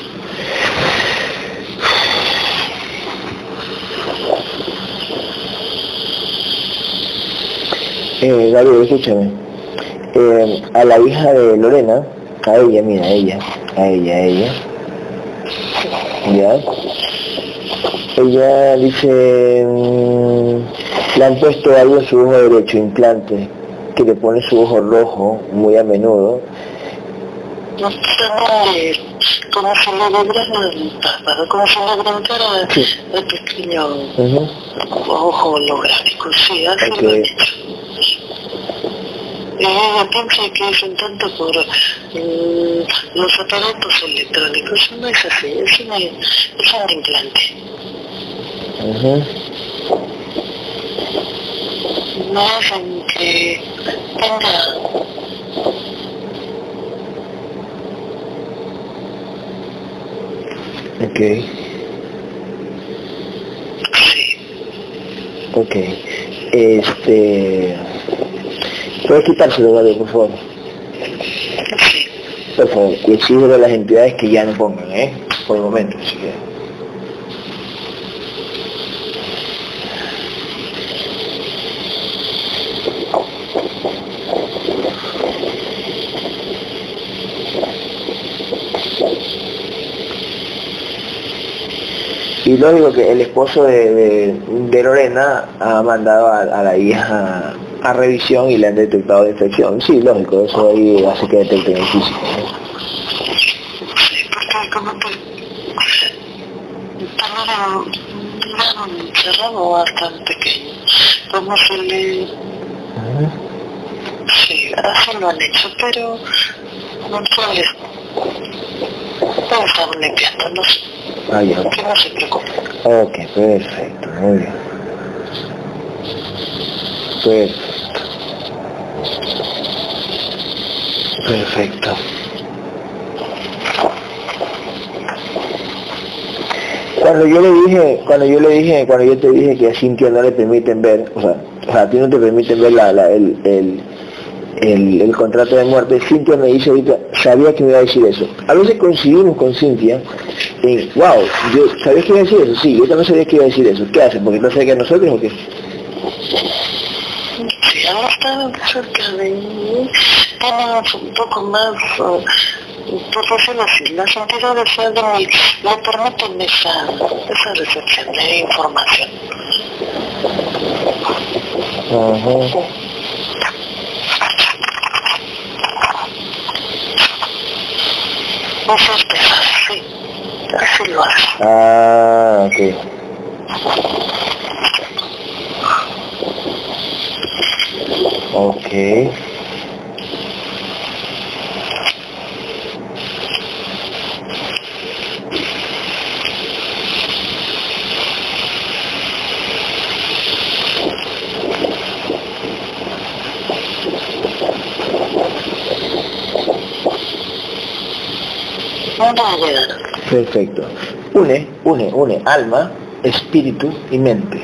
Eh, Gabriel, escúchame. Eh, a la hija de Lorena, a ella, mira, a ella, a ella, a ella. Ya. Ella dice, mm, le han puesto algo en su ojo derecho, implante, que le pone su ojo rojo muy a menudo. No sé cómo se le logra el párpado, cómo se le levantara Sí. el pequeño Ujú. ojo holográfico, sí, así Ok. lo han hecho. Y ella piensa que es un tanto por mm, los aparatos electrónicos, no es así, es, una, es un implante. Ujú. No hacen que tenga Ok, ok. Este... ¿Puedes quitárselo, Gabriel, por favor? Por favor, y a las entidades que ya no pongan, ¿eh? Por el momento, si quieres. Y lógico que el esposo de, Lorena ha mandado a, a la hija a revisión y le han detectado infección. Sí, lógico, eso ahí hace que detecten el físico. ¿no? Sí, porque como que también era un cerrado bastante pequeño. Se le... Sí, así lo han hecho, pero no sabes. No estamos limpiando, no sé. Ah, ya, ok. Que no se preocupe. Ok, perfecto, muy bien. Perfecto. Perfecto. Cuando yo le dije, cuando yo le dije, cuando yo te dije que a Cintia no le permiten ver, o sea, o sea, a ti no te permiten ver la, la- el, el, el, el contrato de muerte, Cintia me dice ahorita, sabía que me iba a decir eso. A veces coincidimos con Cintia en, wow, yo, ¿sabías que iba a decir eso? Sí, yo también sabía que iba a decir eso. ¿Qué hacen? ¿Porque no sé que nosotros o qué? Sí, al estar cerca de mí, un poco más, uh, por decirlo así, las entidades de mí le permiten esa, esa recepción de información. Ajá. No certeza, sí, así lo hace. Ah, ok. Ok. Perfecto. Une, une, une alma, espíritu y mente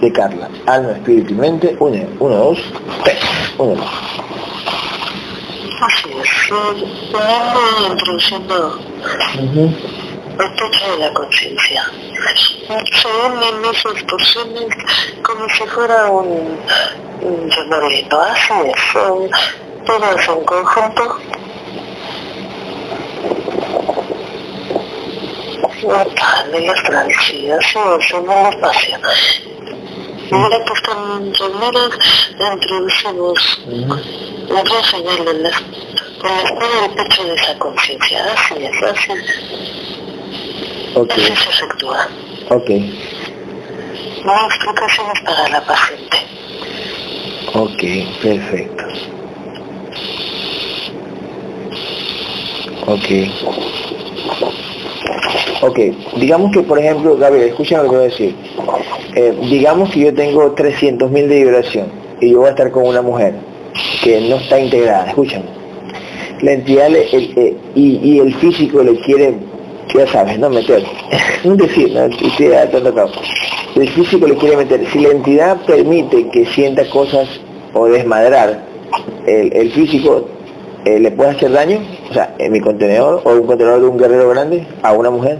de Carla. Alma, espíritu y mente, une. Uno, dos, tres. Uno. Así es, eh, poniendo, introduciendo el techo de la conciencia. Se unen esas porciones como si fuera un, un llamarino, así es, son todas en conjunto. Notan en las travesías, el espacio. Y ahora que están reunidas, introducimos la gran señal de de la espera del pecho de esa conciencia, así es, así es. Ok, Así se efectúa. ok, No explicaciones para la paciente. ok, perfecto. Ok. Ok, digamos que por ejemplo, Gabriel, escúchame lo que voy a decir. Eh, digamos que yo tengo 300.000 de vibración y yo voy a estar con una mujer que no está integrada, escúchame. La entidad le- el- eh, y, el físico le quiere, ya sabes, no meter, un decir, no. El físico le quiere meter, si la entidad permite que sienta cosas o desmadrar, el físico eh, le puede hacer daño, o sea, en mi contenedor o un contenedor de un guerrero grande a una mujer.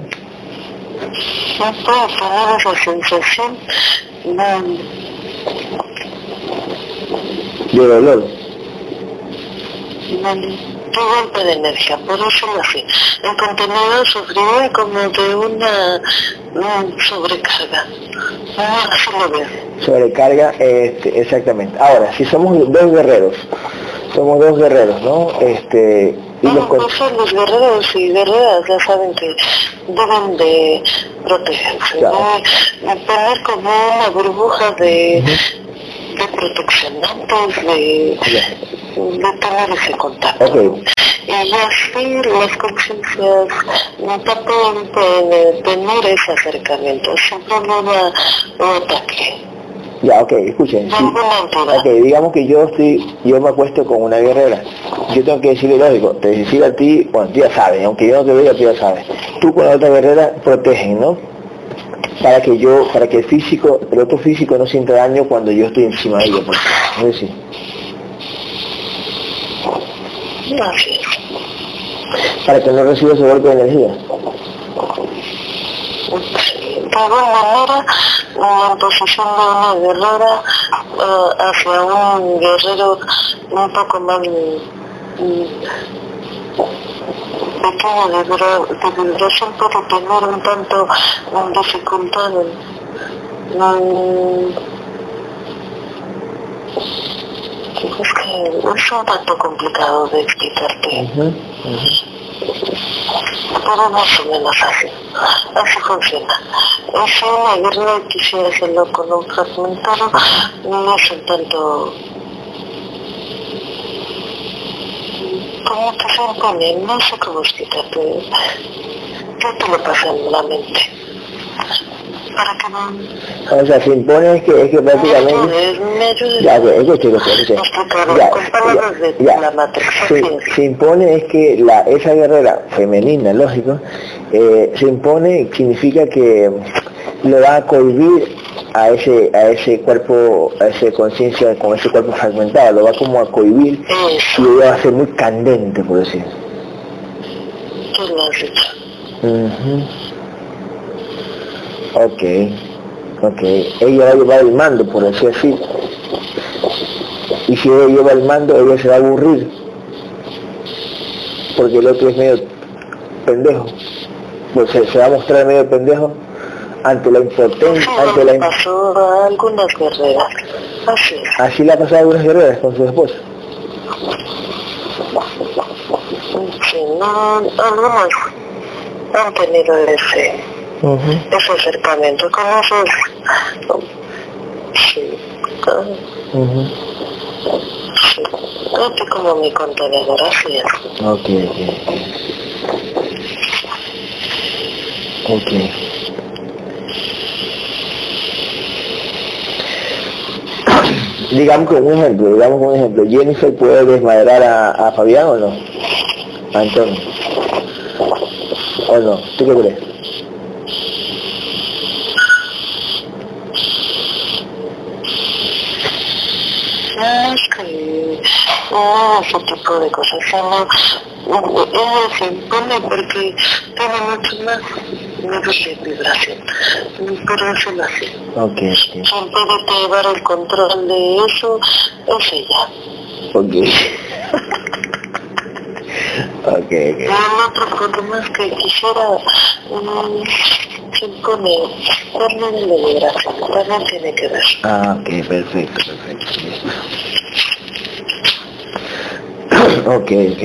No puedo tener esa sensación de, de dolor. de, de golpe de energía, por decirlo así. El contenedor sufrió como de una, sobrecarga. Ah, así lo veo. Sobrecarga, este, exactamente. Ahora, si somos dos guerreros, somos dos guerreros, ¿no? Este, y los pues son los guerreros y guerreras ya saben que deben de protegerse, Claro. de tener como una burbuja de, de protección antes de, Ya. de tener ese contacto. Ok, Y así las conciencias tampoco pueden tener ese acercamiento, siempre un, un ataque. ya, ok, escuchen. De altura. ok, digamos que yo estoy, yo me acuesto con una guerrera. Yo tengo que decirle lógico, te decir a ti, bueno, tú ya sabes, aunque yo no te vea, tú ya sabes. Tú con la otra guerrera protegen, ¿no? Para que yo, para que el físico, el otro físico no sienta daño cuando yo estoy encima de ella, ejemplo. Es Así para que no reciba ese golpe de energía. de alguna manera la posición de una guerrera eh, hacia un guerrero un poco más de, vibra- de vibración puede tener un tanto dificultad en, en- es que es un tanto complicado de explicarte pero más o menos así. Así funciona. Es una guerra quisiera hacerlo con un fragmentado, no es un tanto... Se impone, que impone es que. Ya, Ya, ya. Se, se impone es que la, esa guerrera femenina, lógico, eh, se impone significa que le va a cohibir a ese, a ese cuerpo, a esa conciencia con ese cuerpo fragmentado, lo va como a cohibir y ella va a ser muy candente, por decir. dicho. Ujú. Ok, ok. Ella va a llevar el mando, por decir así. Y si ella lleva el mando, ella se va a aburrir. Porque el otro es medio pendejo. Pues se, se va a mostrar medio pendejo ante la impotencia, ante la... pasó a algunas guerreras. Así. Así le ha pasado a algunas guerreras con su esposa. Sí, no, algunos han tenido ese, ese acercamiento con esos... Sí. ah, Ujú. sí. Este como mi contenedor, así es. Ok, ok. Ok. Digamos que un ejemplo, digamos un ejemplo, Jennifer puede desmadrar a, a Fabián o no? A Antonio. ¿O no? ¿Tú qué crees? No, no ese tipo de cosas, sino ella se impone porque tiene mucho más nivel de vibración. Pero eso lo hace. Ok, ok. Quien puede llevar el control de eso es ella. Ok. ok, ok. Y el otro por lo más que quisiera mm, se impone darle de vibración, también tiene que ver. Ah, ok, perfecto, perfecto. ok, ok.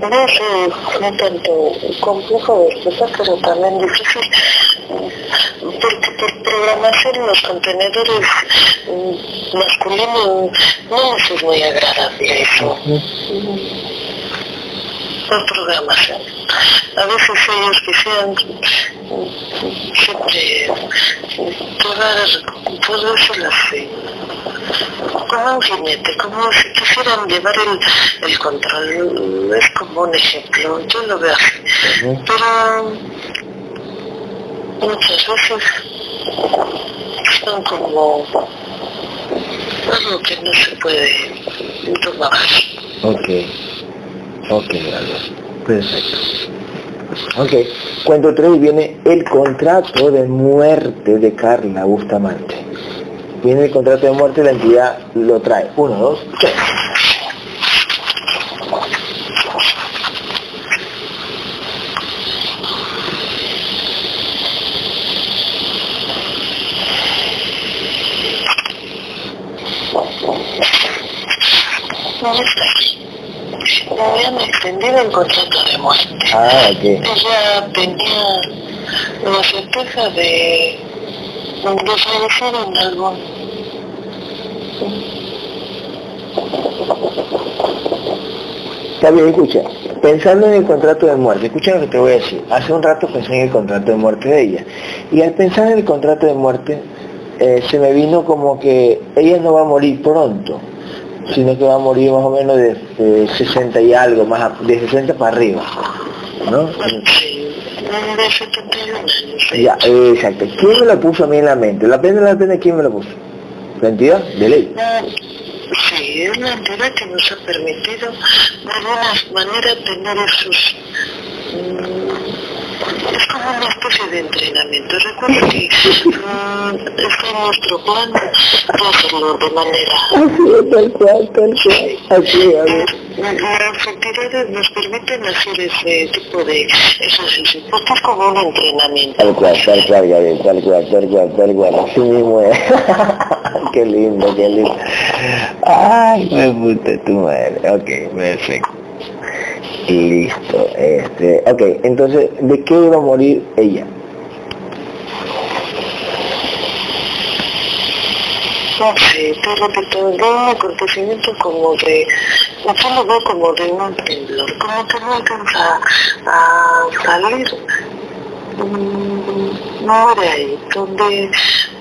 No sé, no tanto complejo de expresar, pero también difícil, porque por programación los contenedores mm, masculinos no nos es muy agradable eso. Por programación. A veces ellos quisieran siempre llevar todo eso a la fe como un jinete, como si quisieran llevar el, el control. Es como un ejemplo, yo lo veo así. Pero muchas veces son como algo que no se puede tomar. Ok. Ok, vale. Perfecto. Ok. Cuento 3 viene el contrato de muerte de Carla Bustamante. Viene el contrato de muerte, la entidad lo trae. Uno, dos, tres. Habían extendido el contrato de muerte. Ah, ok. Ella tenía la certeza de, de fallecer en algún Está bien, escucha. Pensando en el contrato de muerte, escucha lo que te voy a decir. Hace un rato pensé en el contrato de muerte de ella. Y al pensar en el contrato de muerte, eh, se me vino como que ella no va a morir pronto, sino que va a morir más o menos de, de 60 y algo, más a- de 60 para arriba. ¿No? Sí, de 71 años. sí. Ya, exacto. ¿Quién me la puso a mí en la mente? La pena la pena, ¿quién me la puso? ¿La entidad? De ley. Sí, es la entidad que nos ha permitido de alguna manera tener esos... es como una especie de entrenamiento. Recuerda que mm, está en nuestro plan hacerlo de manera... Así es, tal cual, tal cual. Así es. Las entidades nos permiten hacer ese tipo de ejercicio, porque es como un entrenamiento. Tal cual, tal cual, Gabriel, tal cual, tal cual, tal cual, así mismo es. qué lindo, qué lindo. Ay, me gusta tu madre. Ok, perfecto. Listo, este, ok, entonces, ¿de qué iba a morir ella? No sé, te repito, de un acontecimiento como de, yo lo como de un temblor, como que no alcanza a salir, mm, no era ahí, donde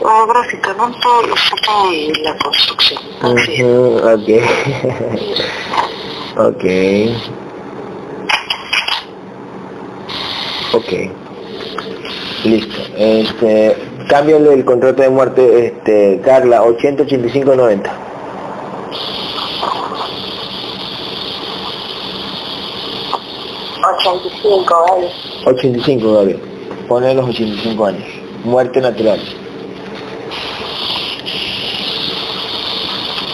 oh, gráficamente está ahí la construcción, así. Ujú, ok. ok. Ok. Listo. Este, cámbiale el contrato de muerte, este, Carla, 808590. ochenta y cinco, ¿vale? 85, Gabriel. Pone los 85 años. Muerte natural.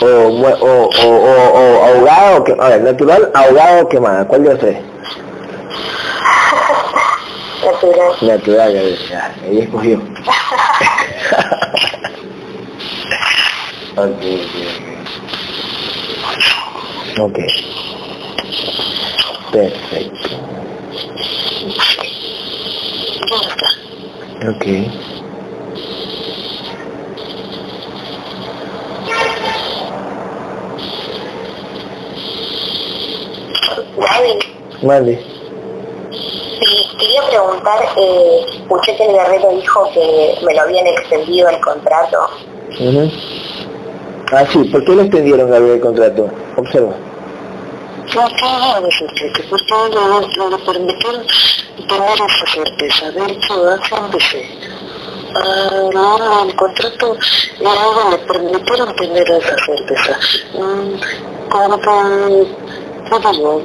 o, o, o, o, ahogado, ver, natural, ahogado o quemada, ¿cuál de tres? Natural. Natural, ya ya, ella escogió. ok, ok, ok. Perfecto. Ok. David, Vale. Preguntar, eh, escuché que el guerrero dijo que me lo habían extendido el contrato. Ujú. Ah, sí, ¿por qué le extendieron Gabriel el contrato? Observa. No de certeza, porque le, le permitieron tener esa certeza. De hecho, hace un deseo. el contrato y ahora le permitieron tener esa certeza. Mm, como que, ¿qué digo?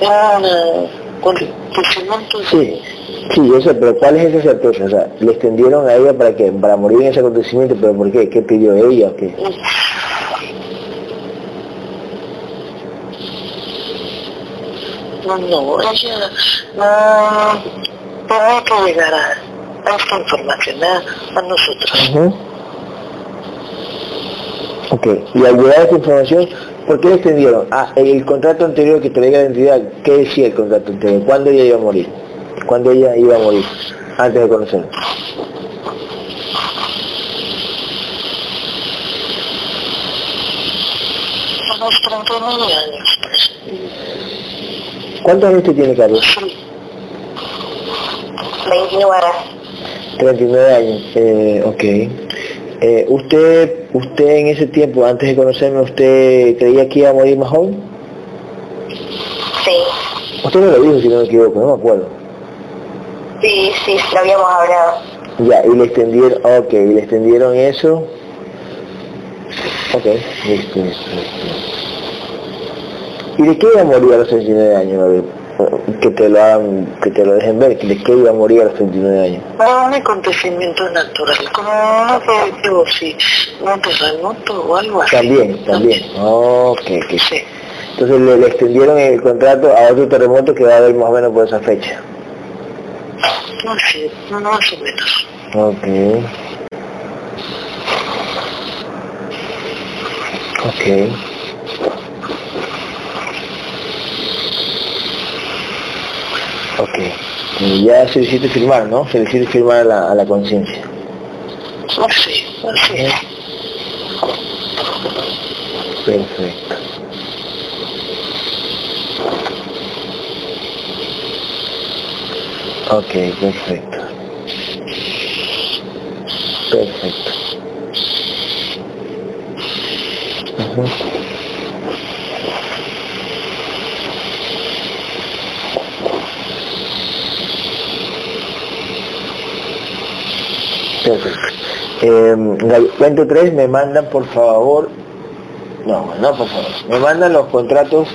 Era un acontecimiento Sí, sí, yo sé, pero ¿cuál es esa certeza? O sea, le extendieron a ella para que para morir en ese acontecimiento, pero ¿por qué? ¿Qué pidió ella o qué? No, no, ella no tenía que llegar a, a esta información, a, a nosotros. Ok, y al llegar a esta información, ¿por qué le extendieron? Ah, el contrato anterior que te la identidad, ¿qué decía el contrato anterior? ¿Cuándo ella iba a morir? ¿Cuándo ella iba a morir? Antes de conocerlo. A los 39 años, pues. ¿Cuántos años usted tiene, Carlos? Sí, 29 39 años, eh, ok. Eh, ¿Usted usted en ese tiempo, antes de conocerme, usted creía que iba a morir más joven? Sí, Usted no lo dijo, si no me equivoco, no me acuerdo. sí, sí, lo habíamos hablado. Ya, y le extendieron, ok, y le extendieron eso. Ok, listo, listo, listo. ¿Y de qué iba a morir a los 39 años? Que te lo hagan, que te lo dejen ver, ¿de qué iba a morir a los 39 años? Era un acontecimiento natural, como no fue, digo, sí, un terremoto o algo así. También, también. Ok, ok. Sí, Entonces le, le extendieron el contrato a otro terremoto que va a haber más o menos por esa fecha. no sé, no, más o menos. Ok. Ok. Ok. Y ya se le hiciste firmar, ¿no? Se le hiciste firmar a la, a la conciencia. Así, así. Perfecto. Ok, perfecto. Perfecto. Ujú. Perfecto. Eh, Gaby, cuento tres, me mandan por favor, no, no por favor, me mandan los contratos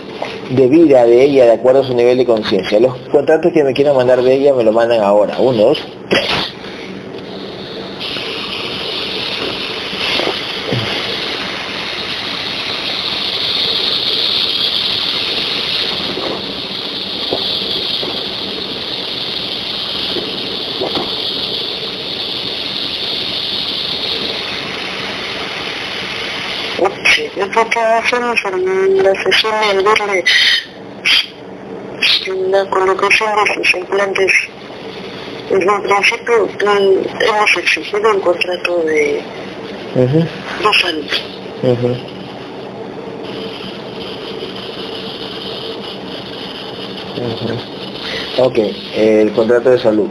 de vida de ella de acuerdo a su nivel de conciencia. Los contratos que me quieran mandar de ella me lo mandan ahora. Uno, dos, tres. Sí, en la sesión al verle la colocación de sus implantes. Desde un principio hemos exigido el contrato de Ujú, dos años. Ujú. Ok, el contrato de salud.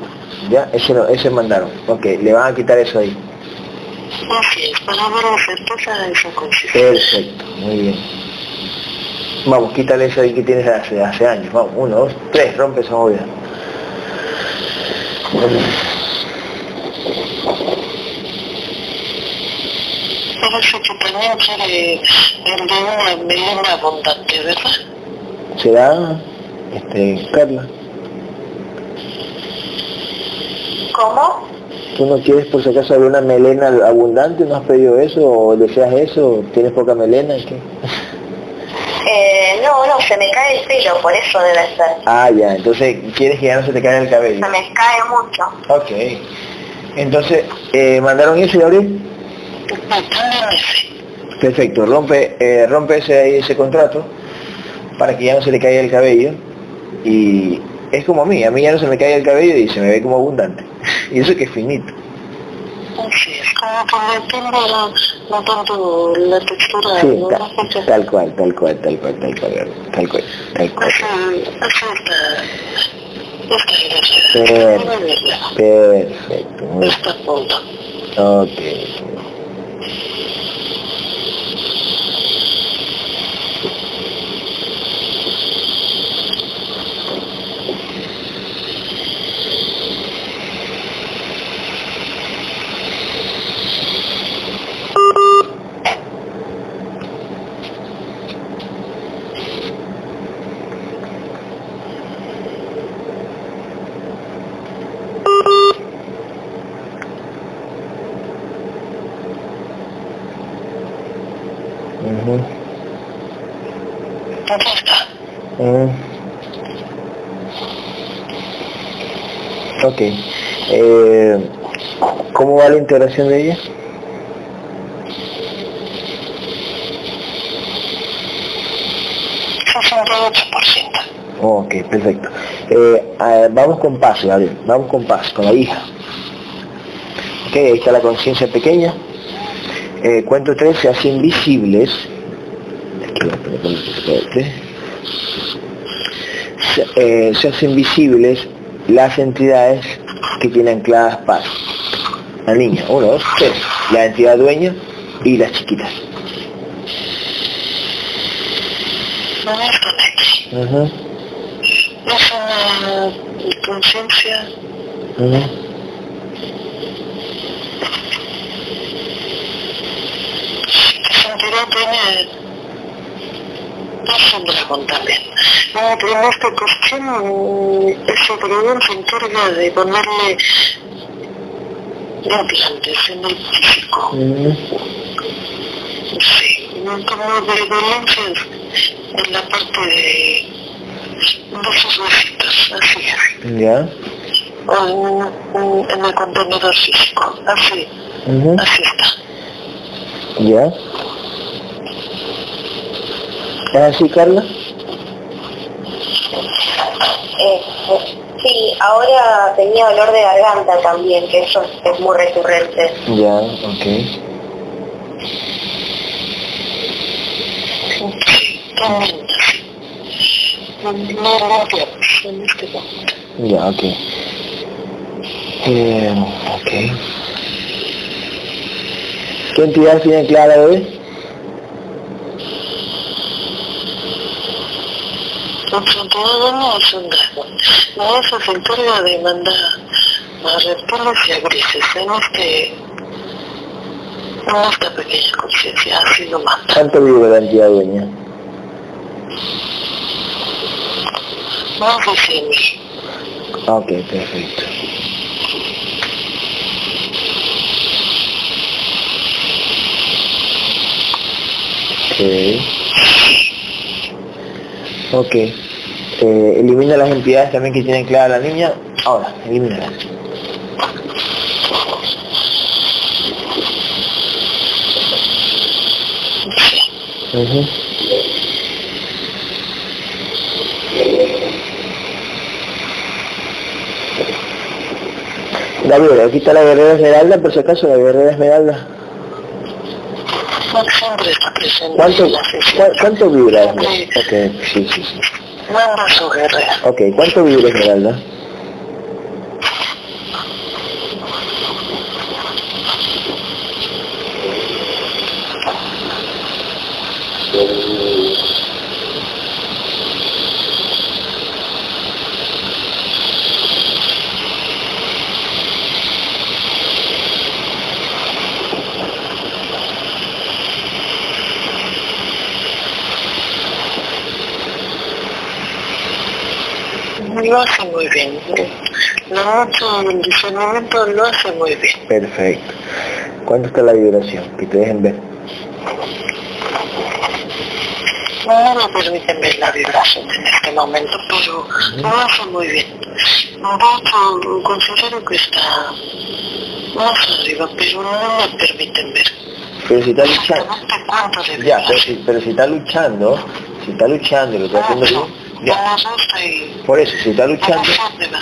Ya, ese, no, ese mandaron. Ok, le van a quitar eso ahí. Así es, la certeza de esa. Perfecto, muy bien. Vamos, quítale eso ahí que tienes hace, hace años. Vamos, uno, dos, tres, rompe esa movida. Parece que también quiere el de una abundante, ¿verdad? ¿Será, este, Carla? ¿Cómo? ¿Tú no quieres por si acaso alguna melena abundante? ¿No has pedido eso o deseas eso? ¿Tienes poca melena? ¿Qué? Eh, no, no, se me cae el pelo, por eso debe ser. Ah, ya, entonces quieres que ya no se te caiga el cabello. Se me cae mucho. Ok. Entonces, eh, ¿mandaron eso, Gabriel? Perfecto, rompe, eh, rompe ese, ese contrato para que ya no se le caiga el cabello y es como a mí, a mí ya no se me cae el cabello y se me ve como abundante. Y eso que es finito. Sí, es como que depende no tanto la textura, Sí, ¿no? ta- tal cual, tal cual, tal cual, tal cual, tal cual, tal cual. Perfecto, bien. Está a punto. ok. Ujú. Aquí está. Mm. Ok. Eh, ¿Cómo va la integración de ella? Ok, perfecto. Eh, eh, vamos con paz, Gabriel. Vamos con paz, con la hija. Ok, ahí está la conciencia pequeña. Eh, cuento tres, se hacen visibles. Aquí voy a poner. Se, eh, se hacen visibles las entidades que tienen ancladas paz. La niña, uno, dos, tres. La entidad dueña y las chiquitas. No Es una conciencia ujú. que sentirá dueña es un dragón también. Esta cuestión mm, ese dragón se encarga de ponerle implantes en el físico. Sí, como de dolencias en la parte de, de sus huesitos, así es. Ya. O en, en el contenedor físico, así, así está. Ya. ¿Es así, Carla? Eh, sí, ahora tenía dolor de garganta también, que eso es, muy recurrente. Ya, ok. Este momento. Ya, ok. Eh, ok. ¿Qué entidad tiene clara, bebé? Concentrado no es un dragón. No, eso se encarga de mandar a reptiles y a grises en este en esta pequeña conciencia, así lo manda. ¿Cuánto vive la entidad dueña? Más de 100 mil. Ok, perfecto. Ok. Ok. Eh, elimina las entidades también que tienen clara la niña. Ahora, elimínalas. Ujú. Gabriel, aquí está la guerrera esmeralda, por si acaso, la guerrera esmeralda. Siempre está presente ¿Cuánto, en la sesión. cuánto vibra? Ok, sí, manda su. Ok, ¿cuánto vibra Esmeralda? Lo hace muy bien. No el discernimiento lo hace muy bien. Perfecto. ¿Cuánto está la vibración? Que te dejen ver. No me permiten ver la vibración en este momento, pero lo hace muy bien. Hecho, considero que está más arriba, pero no me permiten ver. Pero si está luchando... Ya, pero si, pero si está luchando, si está luchando y lo está haciendo bien, Por eso, si está luchando,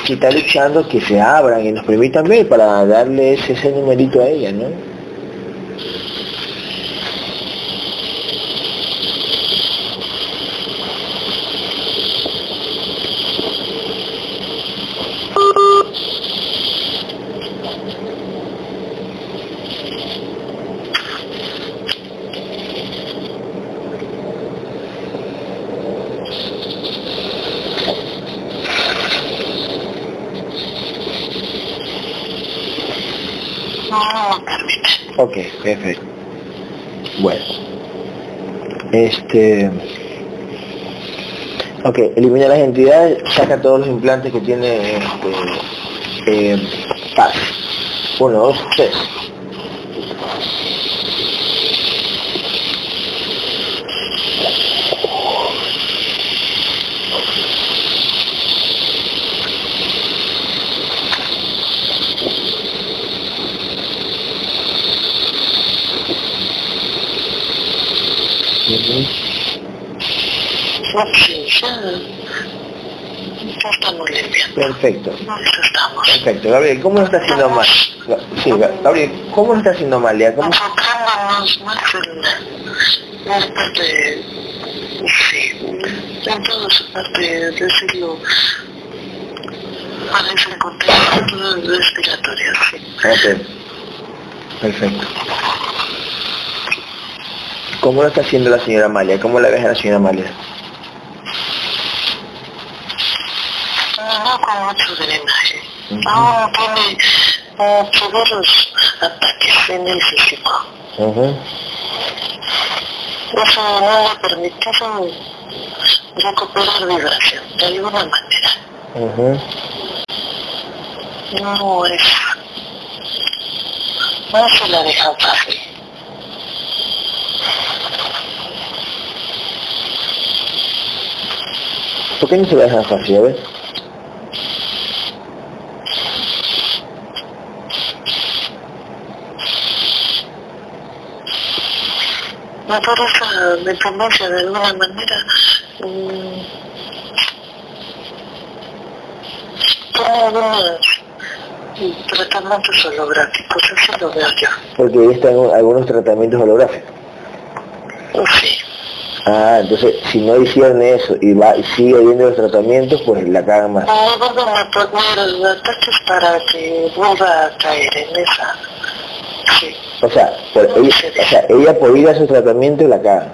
si está luchando, que se abran y nos permitan ver para darle ese, ese numerito a ella. No, jefe. Bueno. Este. Ok, elimina las entidades, saca todos los implantes que tiene este, eh, paz. 1, 2, 3. Perfecto. Perfecto, Gabriel, ¿cómo lo está haciendo mal? Sí, Ga- Gabriel, ¿cómo lo está haciendo mal? ¿Cómo? Sí, en toda su parte, decirlo... Parece encontrar respiratoria, sí. Ok. Perfecto. ¿Cómo lo está haciendo la señora Amalia? ¿Cómo la ves a la señora Amalia? No con mucho drenaje. Ujú. Aún tiene eh, severos ataques en el físico. Ujú. Eso no le permitió recuperar vibración de alguna manera. Ujú. No es... No se la deja fácil. ¿Por qué no se la dejan fácil? A ver. No por esa dependencia de alguna manera... mm, tiene algunos tratamientos holográficos, así lo veo yo. Porque ahí están algunos tratamientos holográficos. Sí. Ah, entonces, si no hicieron eso y, va, y sigue habiendo los tratamientos, pues la cagan más. No vuelven a poner ataques para que vuelva a caer en esa... Sí. O sea, por- ella, o sea, ella por ir a su tratamiento la cagan.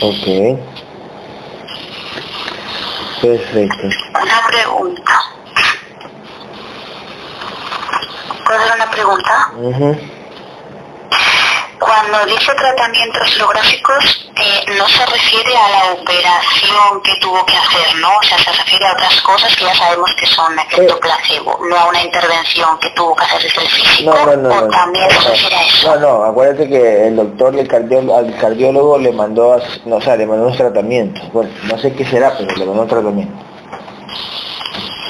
Ok. Perfecto. Una pregunta. ¿Puedo hacer una pregunta? Cuando dice tratamientos holográficos, eh, no se refiere a la operación que tuvo que hacer, ¿no? O sea, se refiere a otras cosas que ya sabemos que son efecto placebo, no a una intervención que tuvo que hacer desde el físico, No, no, no, o no. también se refiere a eso. No, no, acuérdate que el doctor el cardiólogo, al cardiólogo le mandó, a- no, o sea, le mandó un tratamiento. Bueno, no sé qué será, pero le mandó un tratamiento.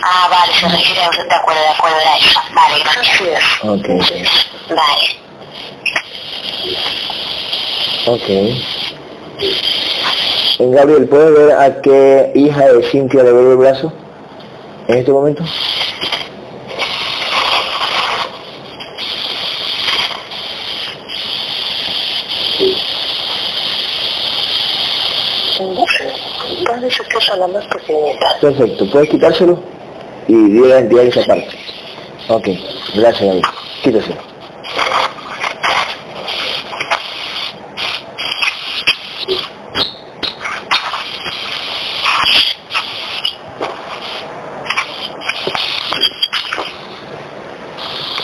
Ah, vale, se refiere a de acuerdo, de acuerdo a eso. Vale, gracias. Ok, Vale. ok. Eh, Gabriel, ¿puedes ver a qué hija de Cintia le duele el brazo en este momento? Perfecto, puedes quitárselo y dividió las entidades aparte. Ok, gracias David. Quítaselo.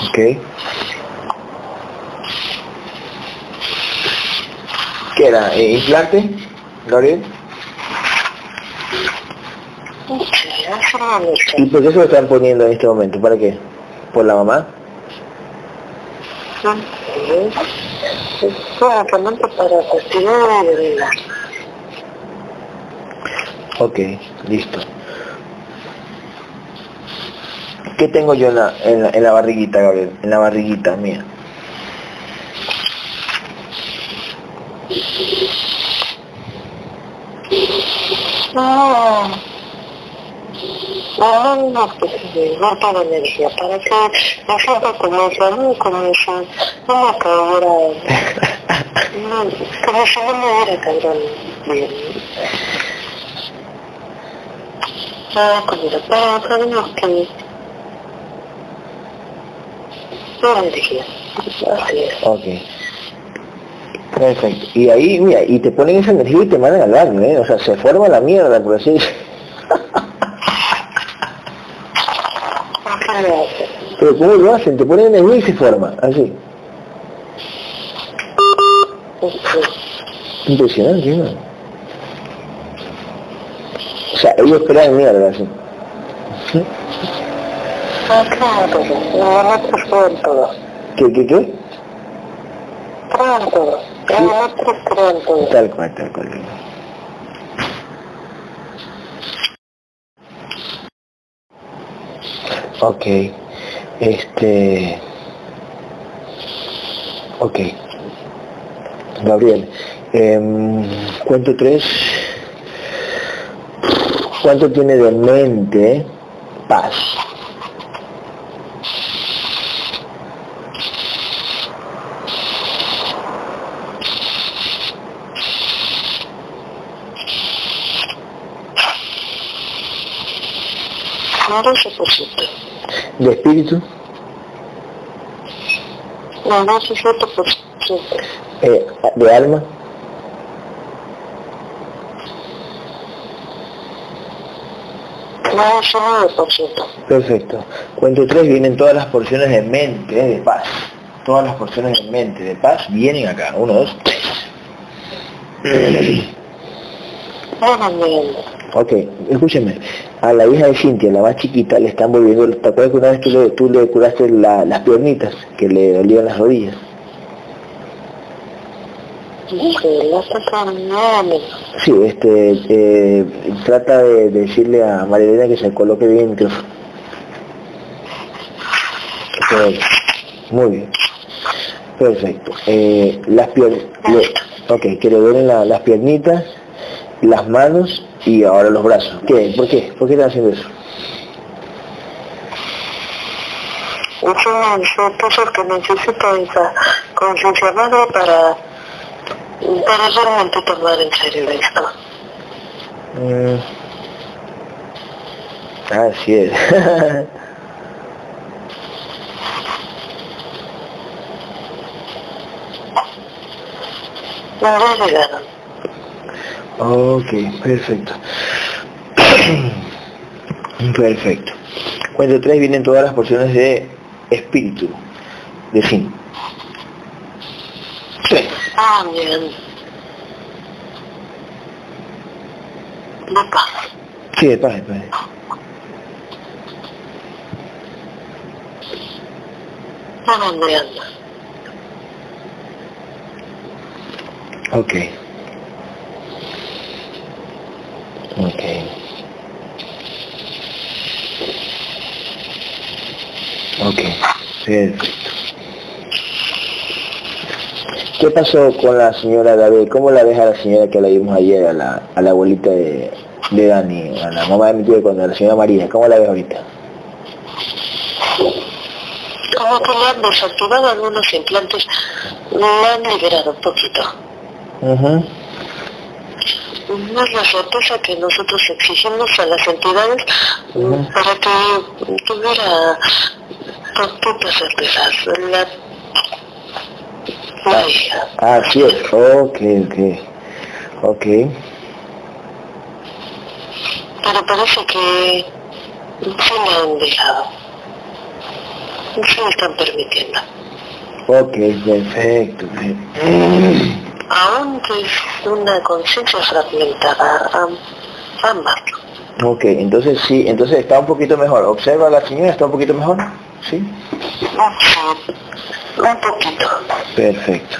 Okay. ¿Qué era? Eh, ¿Implante? ¿Gabriel? ¿Y por qué se lo están poniendo en este momento? ¿Para qué? ¿Por la mamá? para cuestionar de vida. Ok, listo. ¿Qué tengo yo en la, en la, en la barriguita, Gabriel? En la barriguita mía. No, no, no, pues, no tengo energía para me sienta como salud, como no me cayera, no, como si no me hubiera caído bien. Ah, como pero sabemos que no energía, así es. Ok. Perfecto. Y ahí, mira, y te ponen esa energía y te mandan al baño, ¿eh? O sea, se forma la mierda, por así decirlo. Pero ¿cómo lo hacen? Te ponen energía y se forma, así. Impresionante, ¿no? O sea, ellos crean mierda, así. Ah, claro, nosotros creen todo. ¿Qué, qué, qué? Creen todo. Nosotros creen todo. Tal cual, tal cual. Ok. Este... Ok. Gabriel, em, cuento tres. ¿Cuánto tiene de mente paz? Un 12%. ¿De espíritu? No, 17%. Eh, ¿De alma? No, 19%. Perfecto. Cuento tres vienen todas las porciones de mente, eh, de paz. Todas las porciones de mente, de paz, vienen acá. Uno, dos, tres. Ok, escúcheme. A la hija de Cintia, la más chiquita, le están volviendo... ¿Te acuerdas que una vez tú le, tú le curaste la- las piernitas, que le dolían las rodillas? Sí, este, eh, trata de decirle a María Elena que se coloque bien el micrófono. Perfecto. Muy bien. Perfecto. Eh, las piernas, ok, que le duelen la- las piernitas, las manos y ahora los brazos. ¿Qué? ¿Por qué? ¿Por qué están haciendo eso? Son, son cosas que conciencia madre para, para realmente tomar en serio esto. Mm. Así es. Me ha llegado. Ok, perfecto. perfecto. Cuento tres vienen todas las porciones de espíritu, de fin. Tres. Ah, bien. No pasa. Sí, de paz, de paz. Ok. Ok. Ok, perfecto. ¿Qué pasó con la señora David? ¿Cómo la ves a la señora que la vimos ayer, a la, a la abuelita de, de Dani, a la mamá de mi tío, cuando la señora María? ¿Cómo la ves ahorita? Como que le han desactivado algunos implantes, le han liberado un poquito. No es la certeza que nosotros exigimos a las entidades para que tuviera tantas certezas. La, la. Ah, Así es, ok, ok. Ok, Pero parece que sí me han dejado. Sí, están permitiendo. Ok, perfecto. Aún es una conciencia fragmentada, ambas. Ok, entonces sí, entonces está un poquito mejor. Observa a la señora, está un poquito mejor. ¿Sí? Un poquito. Perfecto.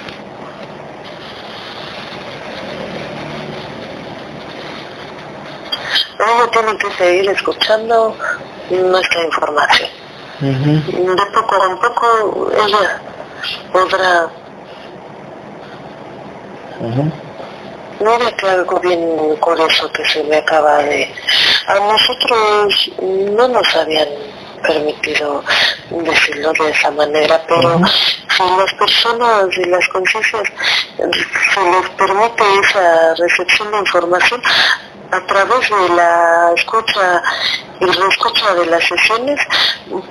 Luego tienen que seguir escuchando nuestra información. De poco a poco ella podrá... Mira que algo bien curioso que se me acaba de... A nosotros no nos habían permitido decirlo de esa manera, pero si las personas y las conciencias se les permite esa recepción de información, a través de la escucha y reescucha de las sesiones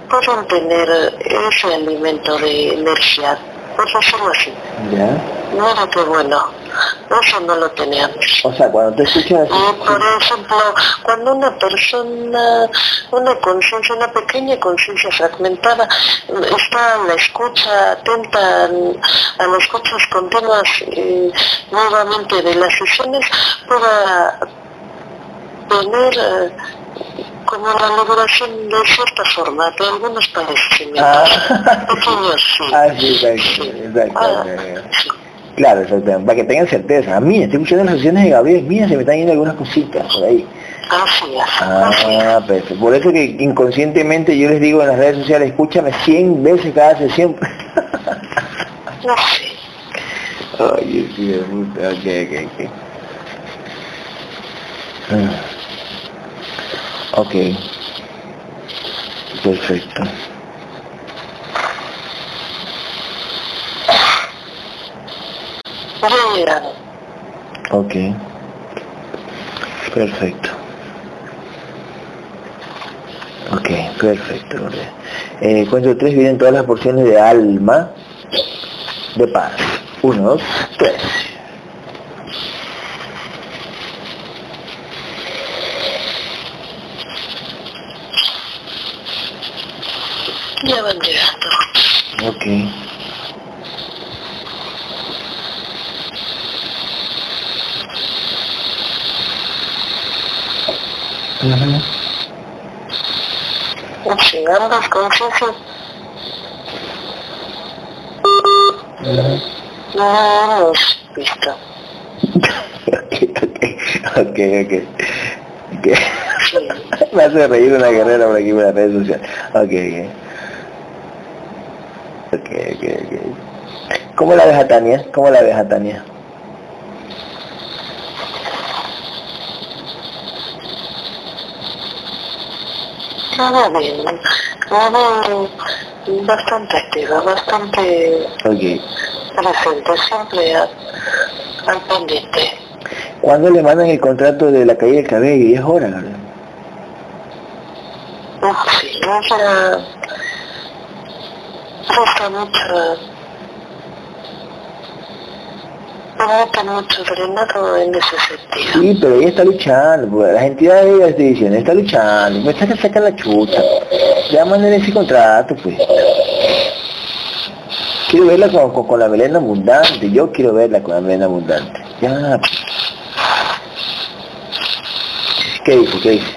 pueden tener ese alimento de energía, por decirlo así. ¿Ya? Mira qué bueno, eso no lo teníamos. O sea, cuando te escuchas... Y por ejemplo, cuando una persona, una conciencia, una pequeña conciencia fragmentada, está a la escucha, atenta a las escuchas continuas nuevamente de las sesiones, pueda tener eh, como la elaboración de cierta forma, de algunos padecimientos Ah. pequeños, sí. Ah, sí, exacto, exacto. Ah. Claro, exacto, para que tengan certeza. A mí, estoy escuchando las sesiones de Gabriel, mira, se me están yendo algunas cositas por ahí. Así es. Ah, perfecto. Por eso que inconscientemente yo les digo en las redes sociales, escúchame 100 veces cada sesión. No sé. Ay, sí. Ok, ok, ok. Ah. Ok. Perfecto. Llegaron. Ok. Perfecto. Ok, perfecto. Eh, cuento tres vienen todas las porciones de alma de paz. Uno, dos, tres. Ya van llegando. Ok. Ujú. Sí, ambas conciencias Ujú. no hemos visto. Ok, ok, ok, ok. Sí. Me hace reír una guerrera por aquí por las redes sociales. Ok, ok. Ok, ok, ok. ¿Cómo la ves a Tania? ¿Cómo la ves a Tania? Nada bien. Nada bastante activa, bastante Ok. presente, siempre al, al pendiente. ¿Cuándo le mandan el contrato de la caída del cabello? Y es hora, ¿verdad? Sí, ella presta mucho, en ese sentido. Sí, pero ella está luchando, pues, las entidades estoy diciendo, está luchando, me saca sacar la chucha. Ya manden ese contrato, pues. Quiero verla con, con, con la melena abundante, yo quiero verla con la melena abundante. Ya. pues. ¿Qué dice? ¿Qué dice?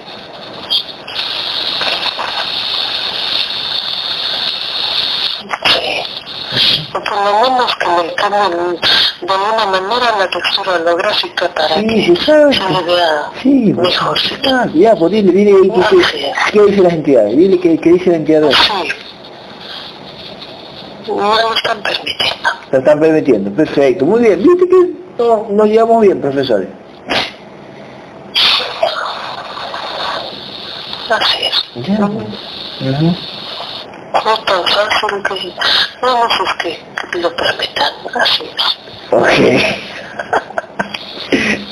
Sí. Por lo menos que cambien de alguna manera la textura holográfica para Sí, que se le vea Sí, pues, mejor. ah, ya, pues dile, dile qué, qué, qué dice las entidades, dile qué, qué dice la entidad Sí. No lo están permitiendo. Lo están permitiendo, perfecto, muy bien, viste que no, nos llevamos bien, profesores. Así es. Ya. Ujú. No tan fácil que no nos es que, lo permitan. Así es. Ok.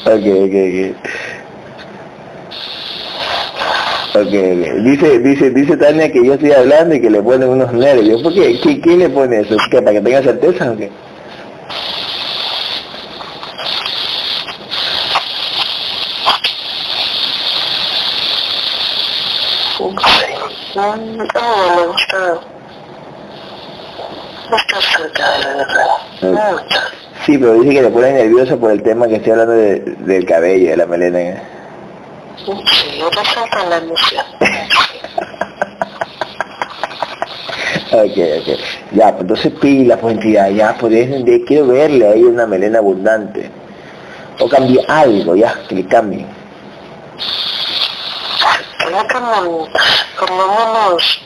ok, ok, ok. Ok, ok. Dice, dice, dice Tania que yo estoy hablando y que le ponen unos nervios. ¿Por qué? ¿Qui- ¿Quién le pone eso? ¿Qué, ¿Para que tenga certeza o qué? Sí. No, no me gusta No está cerca de la está. Sí, pero dice que le pone nervioso por el tema que estoy hablando de- del cabello, de la melena. Sí, falta la emoción. Ok, ok. Ya, pues entonces pila, pues entidad, ya, pues de- quiero verle ahí una melena abundante. O cambie algo, ya, que le cambie. Tenía como, menos,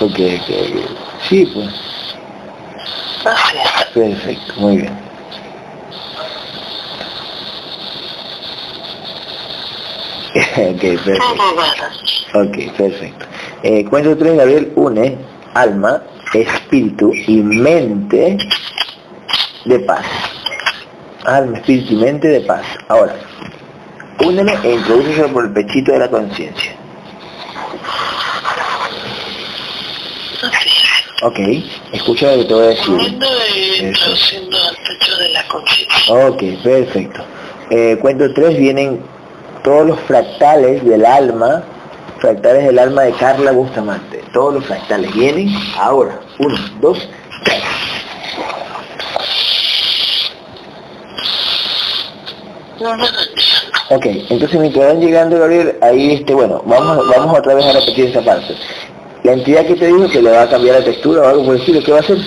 Ok, ok, ok. Sí, pues, así es. perfecto, muy bien. ok, perfecto. Ok, perfecto. Eh, cuento 3, Gabriel une alma, espíritu y mente de paz. Alma, espíritu y mente de paz. Ahora, úneme e introdúceselo por el pechito de la conciencia. Ok, escucha lo que te voy a decir. Introduciendo al pecho de la conciencia. Ok, perfecto. Eh, cuento 3 vienen todos los fractales del alma, fractales del alma de Carla Bustamante. Todos los fractales vienen ahora. Uno, dos, tres. No me dan Ok, entonces mientras van llegando, Gabriel, ahí, este, bueno, vamos, vamos otra vez a repetir esa parte. La entidad que te dijo que le va a cambiar la textura o algo por el estilo, ¿qué va a hacer?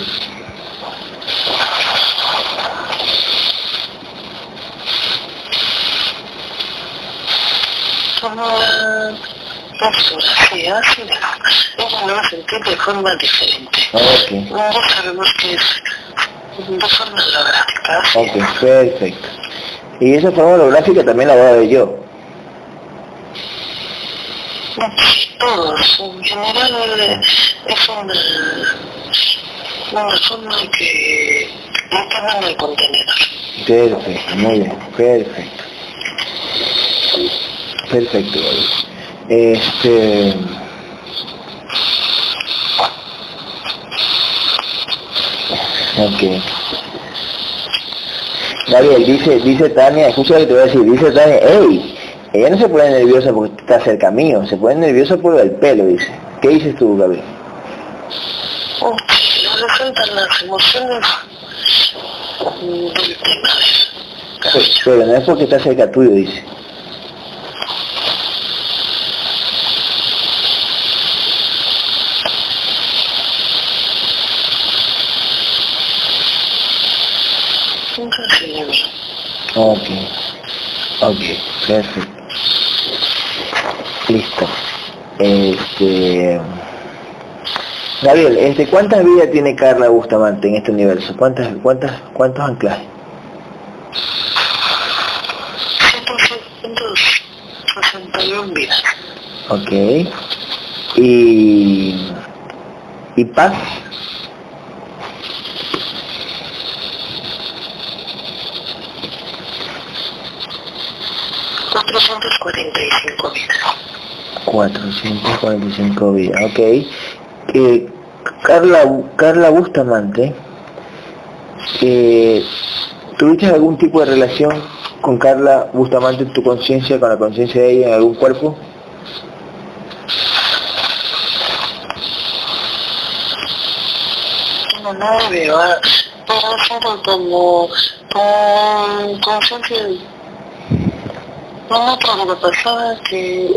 como fotografía, así ella lo va a sentir de forma diferente. Ok, No sabemos que es de forma holográfica, ok, perfecto. Y esa forma holográfica también la voy a ver yo. Todos, en general, es una, una forma que no en el contenedor. Perfecto, muy bien, perfecto. Perfecto. Este... Ok. Gabriel, dice, dice Tania, escucha lo que te voy a decir, dice Tania, hey, ella no se pone nerviosa porque está cerca mío, se pone nerviosa por el pelo, dice. ¿Qué dices tú, Gabriel? Oh, le resaltan las emociones mm, del tema pero no es porque está cerca tuyo, dice. Nunca se le ve. Ok, ok, perfecto. Listo. Este... Gabriel, este, ¿cuántas vidas tiene Carla Bustamante en este universo? ¿Cuántas, cuántas, cuántos anclajes? 761 vidas. Ok. Y... ¿Y paz? 445 vidas. 445 vidas, ok. Eh, Carla, Carla Bustamante, eh, ¿tuviste algún tipo de relación con Carla Bustamante en tu conciencia, con la conciencia de ella en algún cuerpo? No, no veo, pero como con conciencia con otra vida pasada que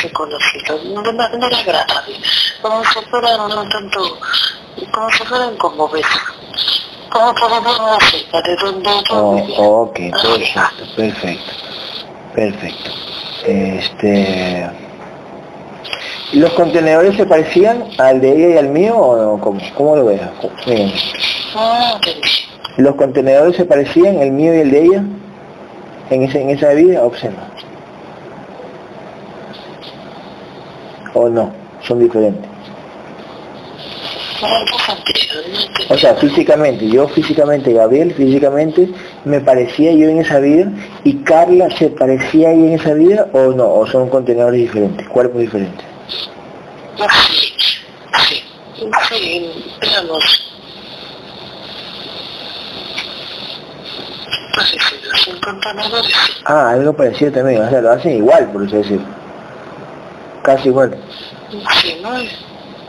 se conocido, de manera agradable, como si fueran no tanto, como si fueran como besos, como por vivir música de donde yo Oh, ok, perfecto, perfecto, perfecto. Este... ¿Los contenedores se parecían al de ella y al mío o no? ¿Cómo, cómo lo ves? Miren, entendí. ¿Los contenedores se parecían, el mío y el de ella? En, ese, en esa vida, observa. ¿O no? Son diferentes. O sea, físicamente, yo físicamente, Gabriel físicamente, me parecía yo en esa vida y Carla se parecía a ella en esa vida o no, o son contenedores diferentes, cuerpos diferentes. Sí, sí. Sí. Ah, algo parecido también, o sea, lo hacen igual, por eso decir. Casi igual. Sí, no es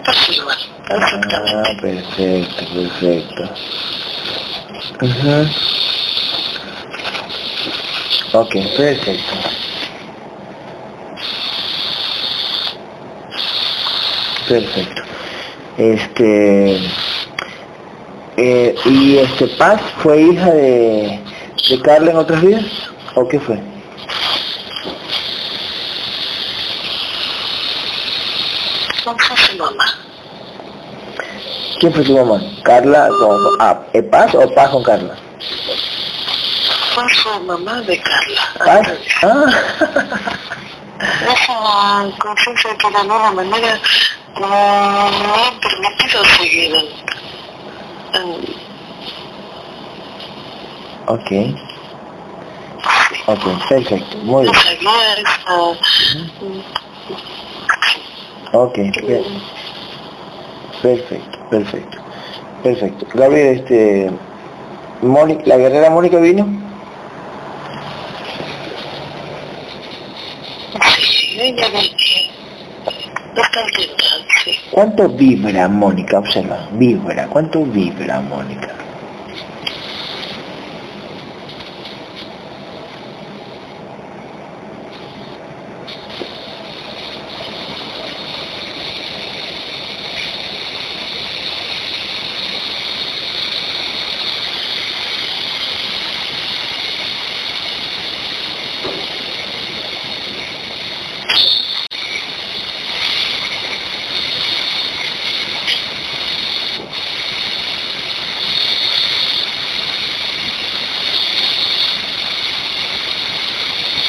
casi igual. Ah, perfecto, perfecto. Ujú. Ok, perfecto. Perfecto. Este... Eh, ¿Y este Paz fue hija de, de Carla en otras vidas? ¿O qué fue? ¿Cómo fue su mamá? ¿Quién fue su mamá? ¿Carla con... Ah, ¿eh, Paz o Paz con Carla? Fue su mamá de Carla. ¿Paz? antes. Ah. Esa confianza que de alguna manera no me ha permitido seguir en, en- ok. Ok, perfecto. Muy bien. Ok, bien. Perfecto, perfecto. Perfecto. Gabriel, este... Mónica, ¿la guerrera Mónica vino? Sí, ella. ¿Cuánto vibra Mónica? Observa, vibra. ¿Cuánto vibra Mónica?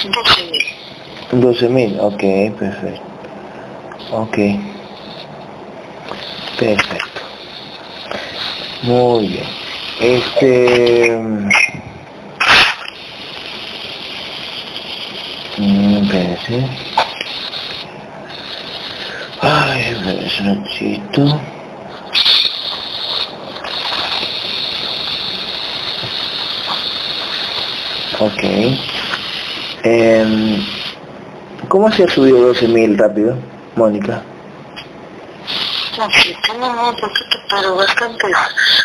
Doce mil. 12.000, ok, perfecto. Ok. Perfecto. Muy bien. Este... mm, Espérense. Ay, espérense un momentito. Ok. Em, ¿Cómo se ha subido 12.000 rápido, Mónica? No, sí, tiene un poquito, pero bastante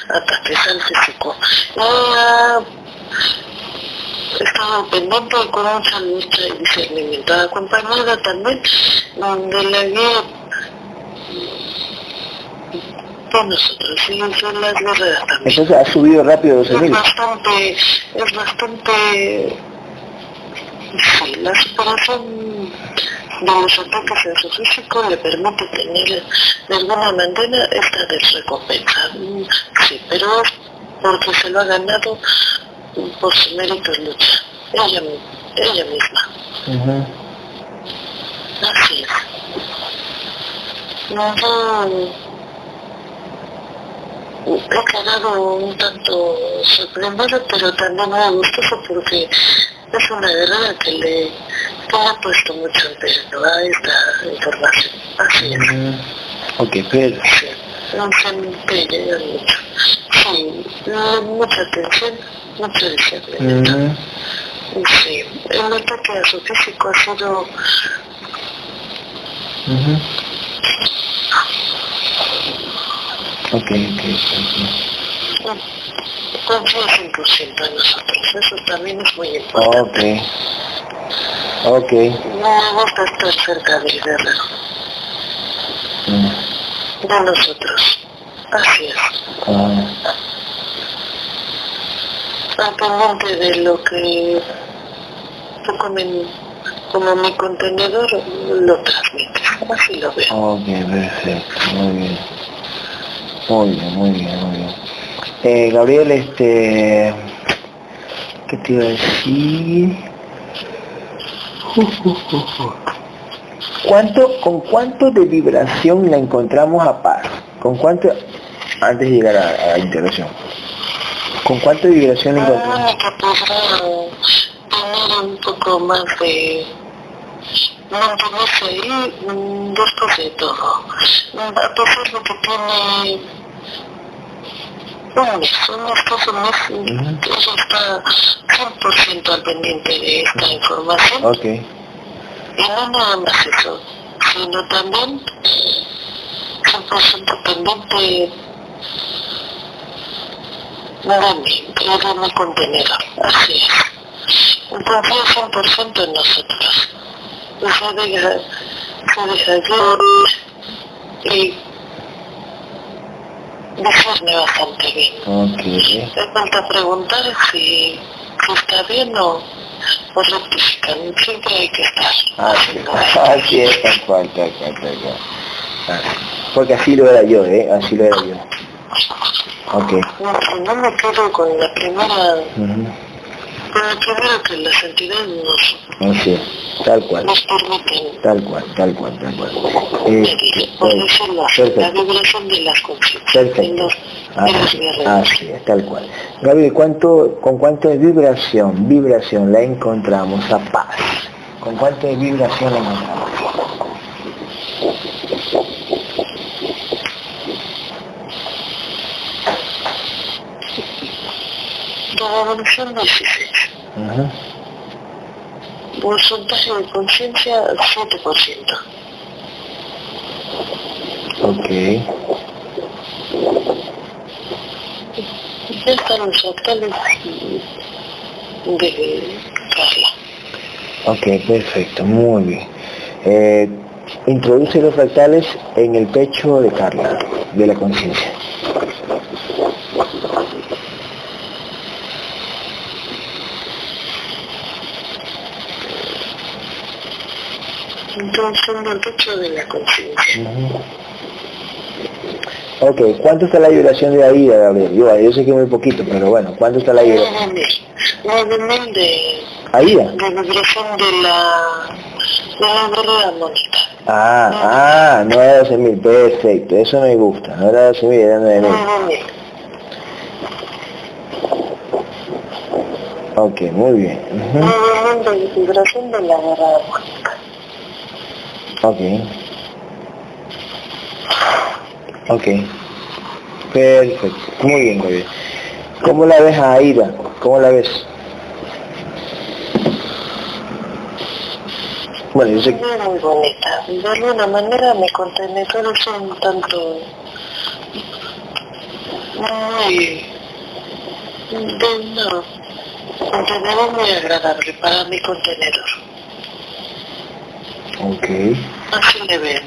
ataques al físico. Ella estaba pendiente con mucha lucha y discernimiento, acompañada también donde la guía por nosotros, y son las guerreras también. Entonces ha subido rápido Es 12.000. bastante, es bastante, sí, la superación de los ataques en su físico le permite tener de alguna manera esta desrecompensa. Sí, pero es porque se lo ha ganado por su mérito y lucha. Ella, ella misma. Ujú. Así es. No, yo he quedado un tanto sorprendida, pero también muy gustoso porque es una guerrera que le, ha puesto mucho empeño a esta información. Así es. Ujú. Ok, perfecto. Sí, no se empeña mucho. Sí, eh, mucha atención, mucho discernimiento. Ujú. Sí, el ataque a su físico ha sido Ujú. Ok, ok, ok. Confía 100% en nosotros. Eso también es muy importante. Ok. Ok. No me gusta estar cerca del guerrero, Mm. de nosotros. Así es. Ah, pendiente de lo que tú comen, como mi contenedor lo transmites. Así lo veo. ok, perfecto. Muy bien. Muy bien, muy bien, muy bien. Eh, Gabriel, este... ¿Qué te iba a decir? ¿Cuánto, ¿Con cuánto de vibración la encontramos a paz? ¿Con cuánto, antes de llegar a, la integración, con cuánto de vibración la encontramos? Ah, tener un poco más de mantenerse ahí después de todo. A pesar de que tiene un mes, un mes, casi un mes, mm, Ujú. ella está 100% al pendiente de esta información. Ok. Y no nada más eso, sino también 100% pendiente de mí, de mi contenedor, así es. Confío 100% en nosotros. Se deja, se deja guiar y dejarme bastante bien. Ok. Me falta preguntar si, si está bien o, o. Siempre hay que estar. Así, así es, tal cual, tal cual, tal cual. Así. Porque así lo era yo, ¿eh? Así lo era yo. Ok. No, me quedo con la primera, la primera que las entidades nos, Así es, tal cual, nos permiten tal cual, tal cual, tal cual. medir, Eh, por así, la perfecto, vibración de las conciencias, de de los Así, guerreros. así es, tal cual. Gabriel, ¿cuánto, ¿con cuánto de vibración, vibración la encontramos a paz? ¿Con cuánto de vibración la encontramos? La evolución 16. Ujú. Porcentaje de conciencia 7%. Ok, Ya están los actuales de Carla. ok, perfecto, muy bien. Eh, introduce los fractales en el pecho de Carla, de la conciencia. Entonces son pecho de la conciencia. Ok, ¿cuánto está la vibración de Aida, Gabriel? Yo, yo sé que muy poquito, pero bueno, ¿cuánto está la vibración? 9.000. 9.000 de, Aida. de vibración de la de la Mónica. Ah, ah, no era 12 mil, perfecto, eso me gusta, no era 12 mil, era 9 mil. 9.000. Ok, muy bien. 9.000 de vibración de la Mónica. Ok. Ok. Perfecto, muy bien, Gabriel. ¿Cómo la ves a Aida? ¿Cómo la ves? Bueno, yo sé que... Muy, muy bonita. De alguna manera mis contenedores son un tanto muy de no contenedor muy agradable para mi contenedor. Ok. Así le veo.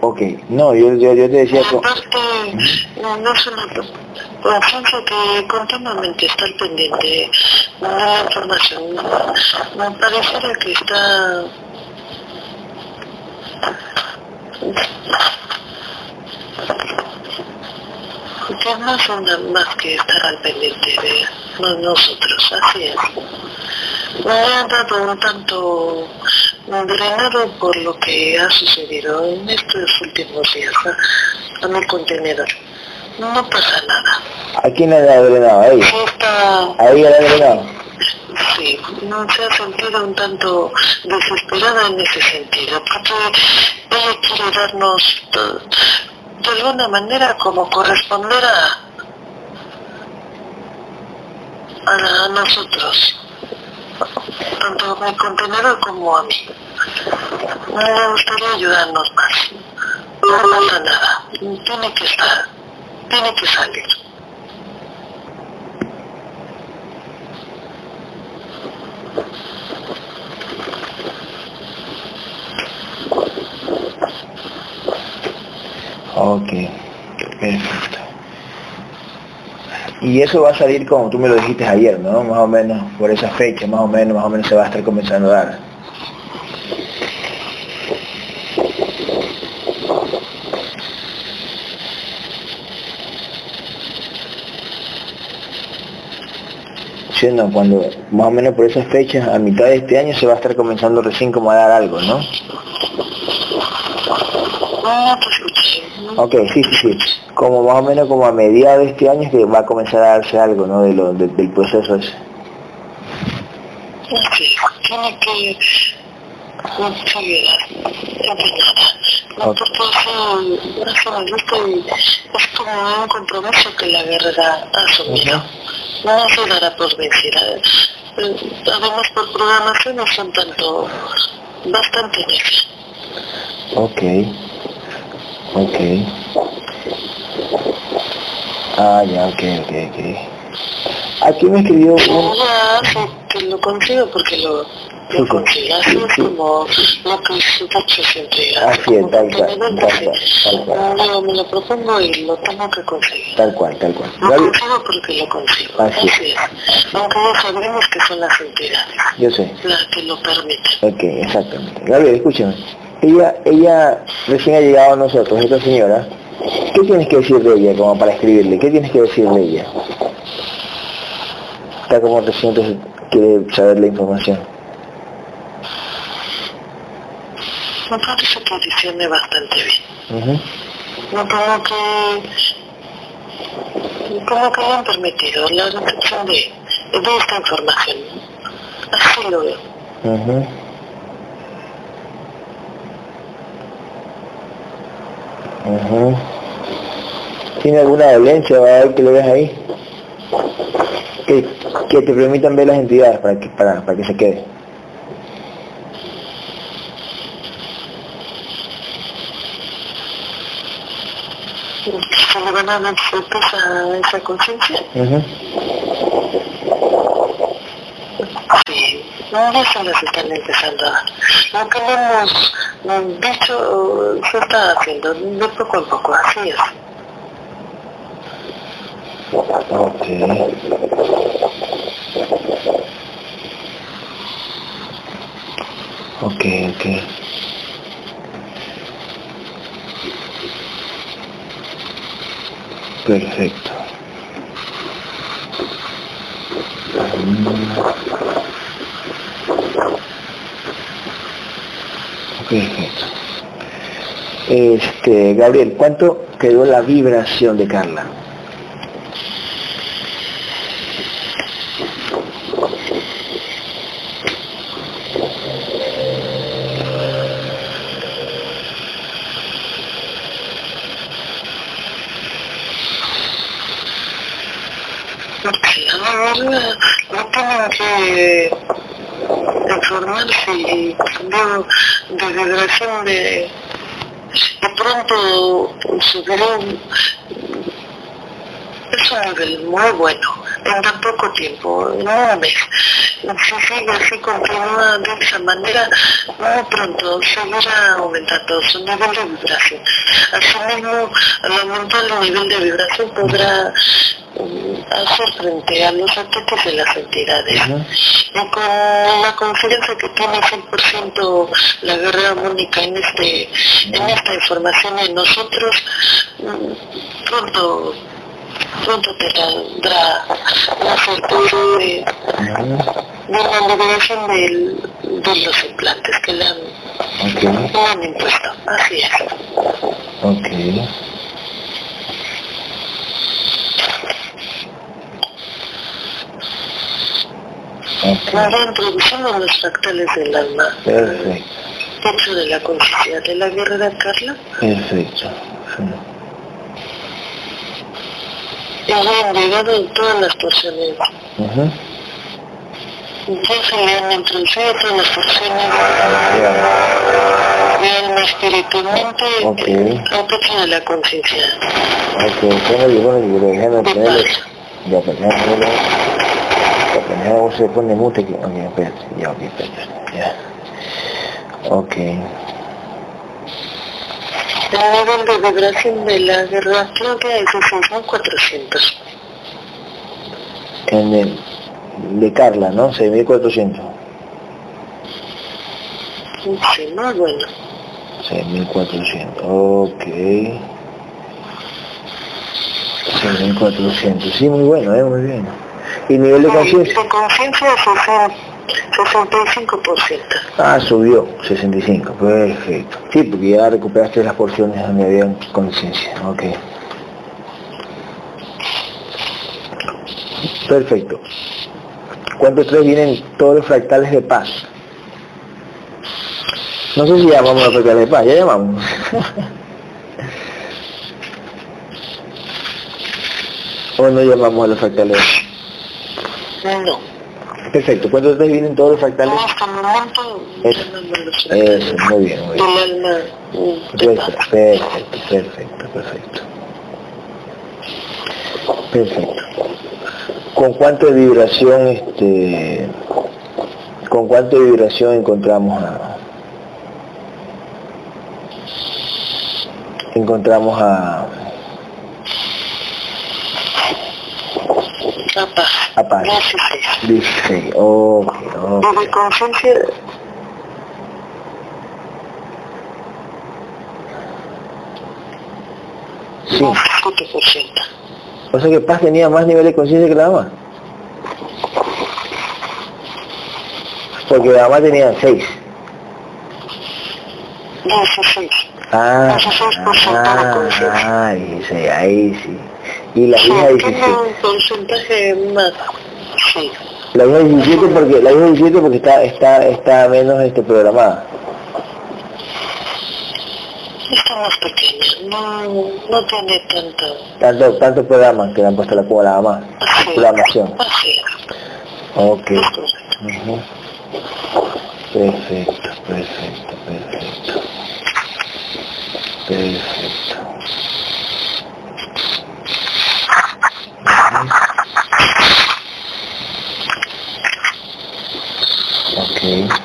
Ok, no, yo, yo, yo te decía... Aparte, no, no es una conciencia que continuamente está al pendiente de la información. Me pareciera que está que no son nada más que estar al pendiente de no- nosotros, así es. Me han dado un tanto drenado por lo que ha sucedido en estos últimos días a, mi contenedor. No pasa nada. ¿A quién le ha drenado? ¿A ella? Sí está, ¿A ella le ha drenado? sí, no se ha sentido un tanto desesperada en ese sentido, porque ella quiere darnos de, alguna manera como corresponder a, a, nosotros, tanto a mi contenedor como a mí. Me gustaría ayudarnos más. No pasa nada, tiene que estar, tiene que salir. Ok, perfecto. Y eso va a salir como tú me lo dijiste ayer, ¿no? Más o menos por esa fecha, más o menos, más o menos se va a estar comenzando a dar. Sí, no, cuando más o menos por esas fechas, a mitad de este año se va a estar comenzando recién como a dar algo, ¿no? No te. Ok, sí, sí, sí. Como más o menos como a mediados de este año es que va a comenzar a darse algo, ¿no? De lo, de- del proceso ese. Sí, tiene que. No eso, eso me gusta y es como un compromiso que la guerrera ha asumido. No se dará por vencida. Además por programaciones son tanto, bastante necias. Ok. Ok. Ah, ya, ok, ok, ok. Aquí me escribió un... Que lo consigo porque lo, lo sí. como lo que su pecho siempre Así es, tal cual, tal cual, cual. Yo me lo propongo y lo tengo que conseguir. Tal cual, tal cual. Lo consigo porque lo consigo. Así es. Aunque ya sabemos que son las entidades yo sé. las que lo permiten. Ok, exactamente. Gabriel, escúchame. Ella, ella recién ha llegado a nosotros, esta señora. ¿Qué tienes que decir de ella como para escribirle? ¿Qué tienes que decir de ella? Está como recién quiere saber la información. Me parece que diciende bastante bien. Ujú. No como que como que le han permitido la recepción de, de esta información. Así lo veo. Ujú. Ujú. ¿Tiene alguna dolencia o algo que le ves ahí? Que, que te permitan ver las entidades para que, para, para que se quede. Se le van a dar a esa conciencia. Ujú. Sí, no, ya se las están empezando que le hemos mm, dicho se está haciendo de poco a poco, así es. Ok. Ok, ok. Perfecto. Este, Gabriel, ¿cuánto quedó la vibración de Carla? Porque ahora no tienen que informarse y cambio de vibración de de pronto subieron es un nivel muy bueno en tan poco tiempo, en un mes. Si sigue así, continúa de esa manera, muy pronto seguirá aumentando su nivel de vibración. Asimismo, al aumentar el nivel de vibración podrá mm, hacer frente a los ataques de las entidades. Y con la confianza que tiene 100% la guerrera Mónica en, este, en esta información en nosotros, mm, pronto pronto tendrá la certeza de, de la liberación del- de los implantes que le han, Ok. que le han impuesto. Así es. Ok. Ahora introducimos los fractales del alma, Perfecto. dentro de la conciencia de la guerrera Carla, Perfecto. Sí. Y han llegado en todas las. Ya se le han introducido todas las porciones Ya. de alma espiritualmente Ok. eh, al de la conciencia. Ok, pongo el bueno, yo déjame De paz. Ya. Ya, se pone mute aquí. Ok, espérate. Ya, ok, espérate. Ya. Ok. El nivel de de la guerra Claudia es de 6.400. En el de Carla, ¿no? 6.400. Sí, muy bueno. 6.400. Ok. 6.400. Sí, muy bueno, ¿eh? Muy bien. ¿Y nivel de conciencia? De conciencia 65%. Ah, subió, 65, perfecto. Sí, porque ya recuperaste las porciones donde había conciencia, ok. Perfecto. ¿Cuántos tres vienen todos los fractales de paz? No sé si llamamos los fractales de paz, ya llamamos. o no llamamos a los fractales. No. Perfecto. ¿Cuántos ustedes vienen todos los fractales? hasta el momento Eso, eso, muy bien, muy bien. del alma Perfecto, perfecto, perfecto, perfecto. Perfecto. ¿Con cuánto de vibración, este, con cuánto de vibración encontramos a, encontramos a, paz. a Paz? Gracias. 16, ok, ok. Desde conciencia, Sí. un 7%. O sea que Paz tenía más nivel de conciencia que la dama. Porque la dama tenía 6. 16. Ah, 16% de conciencia. ah, dice, ahí sí. Y la Sí, hija 17. un porcentaje más. Sí. La hija 17 porque, la hija 17 porque está, está, está menos este programada. Está más pequeña, no, no tiene tanto. Tanto, tanto programas que le han puesto la como la dama. Así. Programación. Así. Ok. perfecto, perfecto. Perfecto. Ujú. Ok.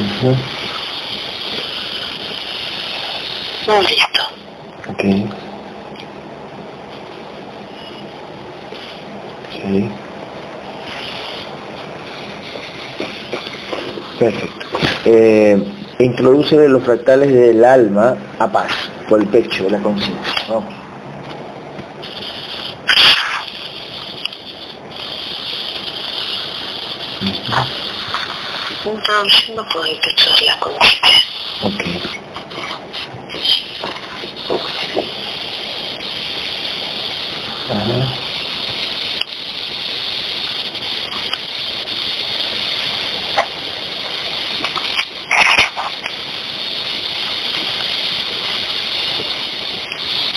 Ujú. No, listo. Ok. Perfecto. Eh, introduce los fractales del alma a paz, por el pecho la conciencia. ¿no? Introduciendo por el pecho de la conciencia. Ok. Ajá.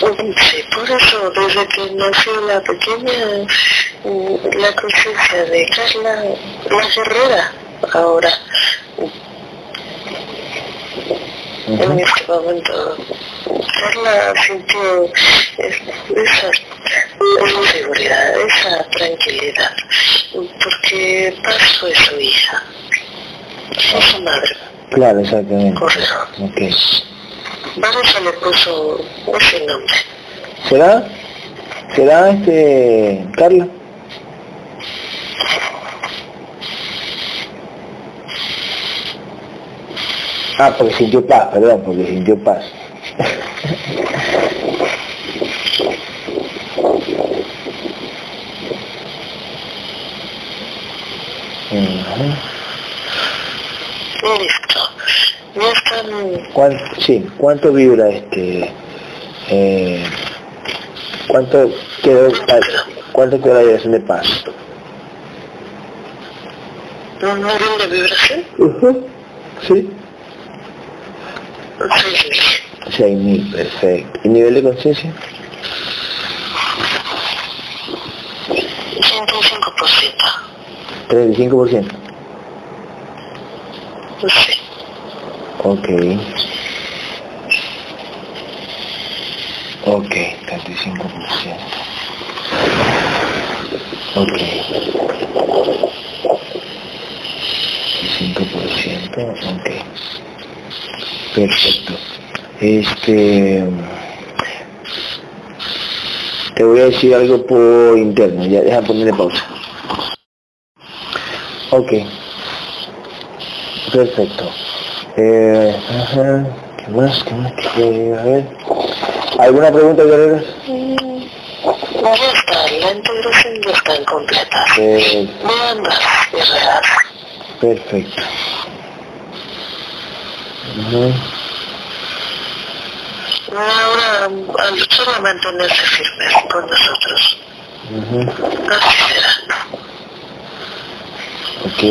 Sí, por eso, desde que nació la pequeña, mm, la conciencia de Carla, la guerrera, ahora, en este momento, Carla sintió es- esa, esa seguridad, esa tranquilidad, porque Paz fue su hija, fue su madre, Claro, exactamente. correcto. Ok. Vanessa le puso ese nombre. ¿Será? ¿Será este Carla? Ah, porque sintió paz, perdón, porque sintió paz. Listo. Ya están ¿Cuánto, sí, ¿cuánto vibra este? Eh, ¿Cuánto quedó, cuánto quedó la vibración de paz? un nivel de vibración, Ujú, Sí. 6.000. 6.000, perfecto. ¿Y nivel de conciencia? 105%. 35%. Sí. Ok. Ok, 35%. Ok. 5%, ok. Perfecto. Este... Te voy a decir algo por interno, ya deja ponerle pausa. Ok. Perfecto. Eh, ajá. ¿Qué más? ¿Qué más? ¿Qué- a ver. ¿Alguna pregunta, guerreros? Mm, Ya está, la integración ya está completa. Eh, De perfecto. Ujú. Ahora, solo mantenerse firmes con nosotros. Ujú. Así será. Ok.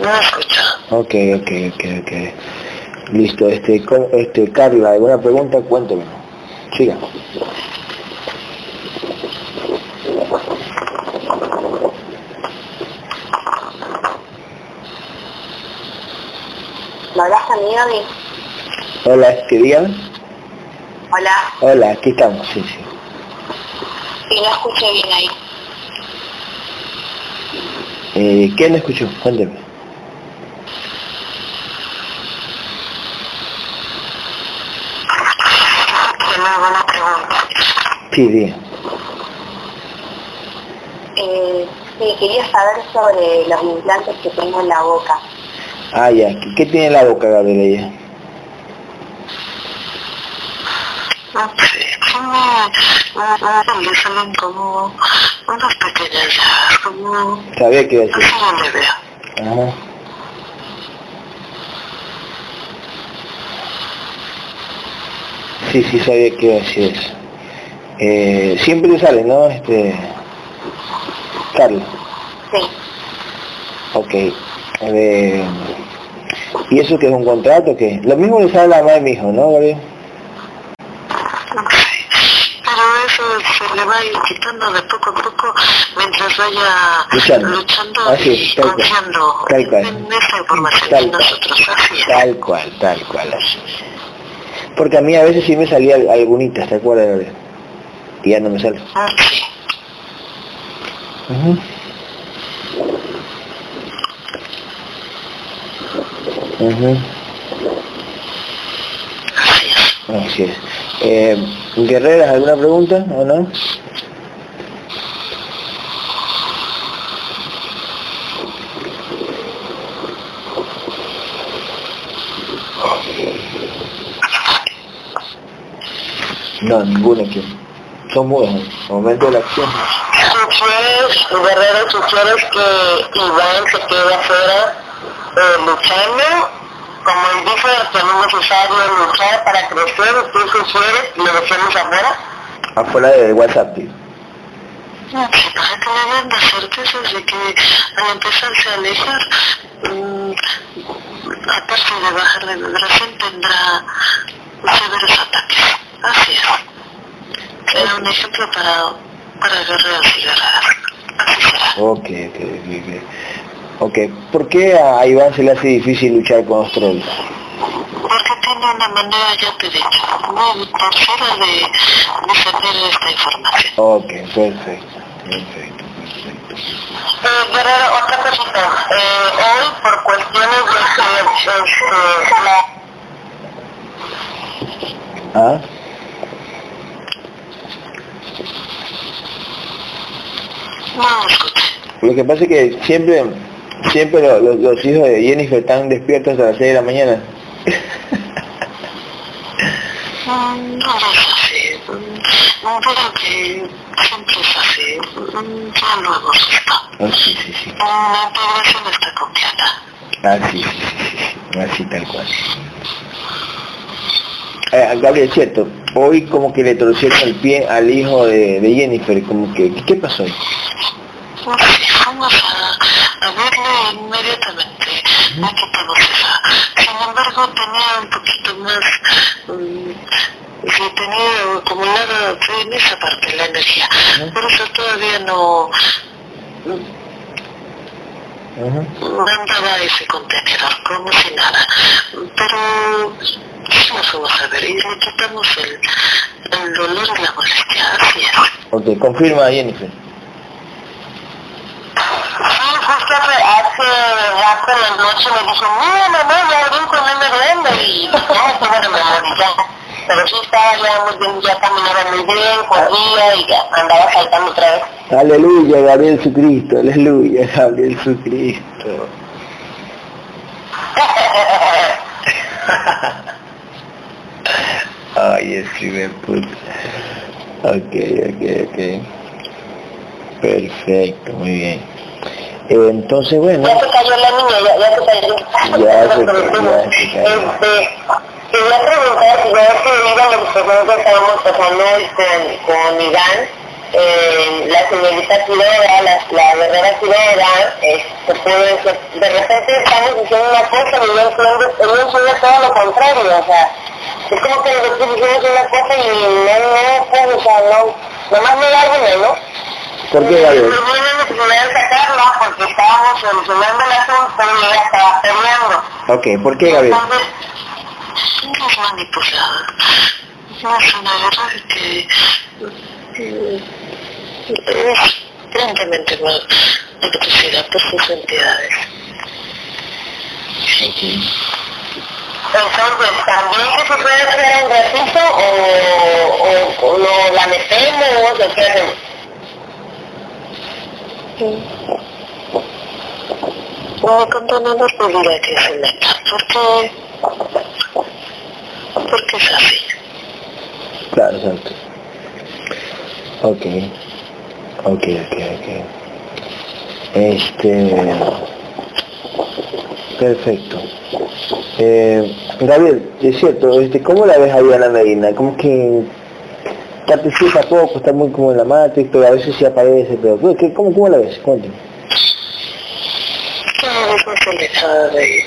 No escucho. Ok, ok, ok, ok. Listo, este, este, Carla, ¿alguna pregunta? Cuéntame. Siga. Hola, ¿qué digan? Hola. Hola, aquí estamos, sí, sí. Y no escuché bien ahí. Eh, ¿Quién escuchó? Cuénteme. Una buena pregunta. Sí, diga. Eh, sí, quería saber sobre los implantes que tengo en la boca. Ah, ya. ¿Qué, qué tiene en la boca, Gabriela? ella? No sé, como... Le salen como unas pequeñas como... Sabía que iba a decir. Ajá. Sí, sí, sabía que iba a decir eso. Eh, siempre sale, ¿no? Este... Carlos. Sí. Ok. Eh, ¿Y eso que es un contrato? que Lo mismo le sale a la de mi hijo, ¿no, Gabriel? Pero eso se le va a ir quitando de poco a poco mientras vaya Luchando. luchando Así y es, tal cual. confiando Tal cual. en esa información Tal de nosotros. Así es. Tal cual, tal cual. así es. Porque a mí a veces sí me salía algunita, ¿te acuerdas, Gabriel? Y ya no me sale. Ah, sí. Así es. Así es. Eh, Guerreras, ¿alguna pregunta o no? No, ninguna aquí. Son mudas. Momento de la acción. ¿Sugieres, Guerrero, sugieres que Iván se quede afuera eh, luchando? Como él dice que no es necesario luchar para crecer, ¿tú sugieres y lo dejemos afuera? Afuera de WhatsApp, tío. No, que para que den las certezas de que al empezarse a alejar, mm, aparte de bajar de vibración, tendrá severos ataques. Así es. Será un ejemplo para, para guerreros y guerreras. Así será. Ok, ok, ok, ok. ¿por qué a Iván se le hace difícil luchar con los trolls? Porque tiene una manera, ya te he dicho, muy torcida de, de esta información. Ok, perfecto, perfecto, perfecto. Eh, Guerrero, otra cosita. Eh, hoy, por cuestiones de que este, la ¿Ah? No, escuché. Lo que pasa es que siempre, siempre lo- lo- los hijos de Jennifer están despiertos hasta las 6 de la mañana. No así. Mm, Creo que siempre es así. Ya lo hemos visto. Ah, sí, sí, sí. La población está completa. Ah, sí, sí, sí, sí. Así tal cual. Eh, Gabriel, es cierto, hoy como que le torcieron el pie al hijo de, de Jennifer, como que, ¿qué pasó? No sé, vamos a, a verlo inmediatamente. No quitamos esa. Sin embargo, tenía un poquito más, mm, se tenía acumulada en esa parte la energía. Por eso todavía no mm, Ajá. mandaba ese contenedor como si nada. Pero sí nos vamos a ver y le quitamos el, el dolor y la molestia. Así es. Ok, confirma Jennifer. Sí, justo hace, rato en la noche me dijo, mira mamá, ya abrí con una duende y ya tengo de memoria ya. Pero sí estaba ya muy bien, ya caminaba muy bien, corría y ya andaba saltando otra vez. Aleluya, Gabriel su Cristo, aleluya, Gabriel su Cristo. Ay, ese de puta. Ok, ok, ok. Perfecto, muy bien. Eh, entonces, bueno, Ya se cayó la niña, ya, ya se cayó. Ya se cayó, ya se cayó. Este, quería preguntar si ya que iban los que estábamos pasando con, con Iván, eh, la señorita Quiroga, la, la guerrera Quiroga, este, puede ser, de repente estamos diciendo una cosa y yo entiendo, todo lo contrario, o sea, es como que nosotros decimos una cosa y no, no, pues, o sea, no, nomás me da ¿no? ¿Por qué, Gabriel? No sacarla porque estábamos solucionando el asunto y ella estaba peleando. Ok, ¿por qué, Gabriel? No es manipulada. No es una guerra que es grandemente mal producida por sus entidades. Entonces, ¿también que se puede hacer un ratito o, o, o lo la metemos o qué hacemos? No, contenedor no diré que se meta, porque, porque es así. Claro, exacto. Ok. Ok, ok, ok. Este... Perfecto. Eh, Gabriel, es cierto, este, ¿cómo la ves a Diana Medina? Como que participa poco, está muy como en la matrix, pero a veces sí aparece, pero ¿qué, cómo, ¿cómo la ves? Cuéntame. Vez alejada de,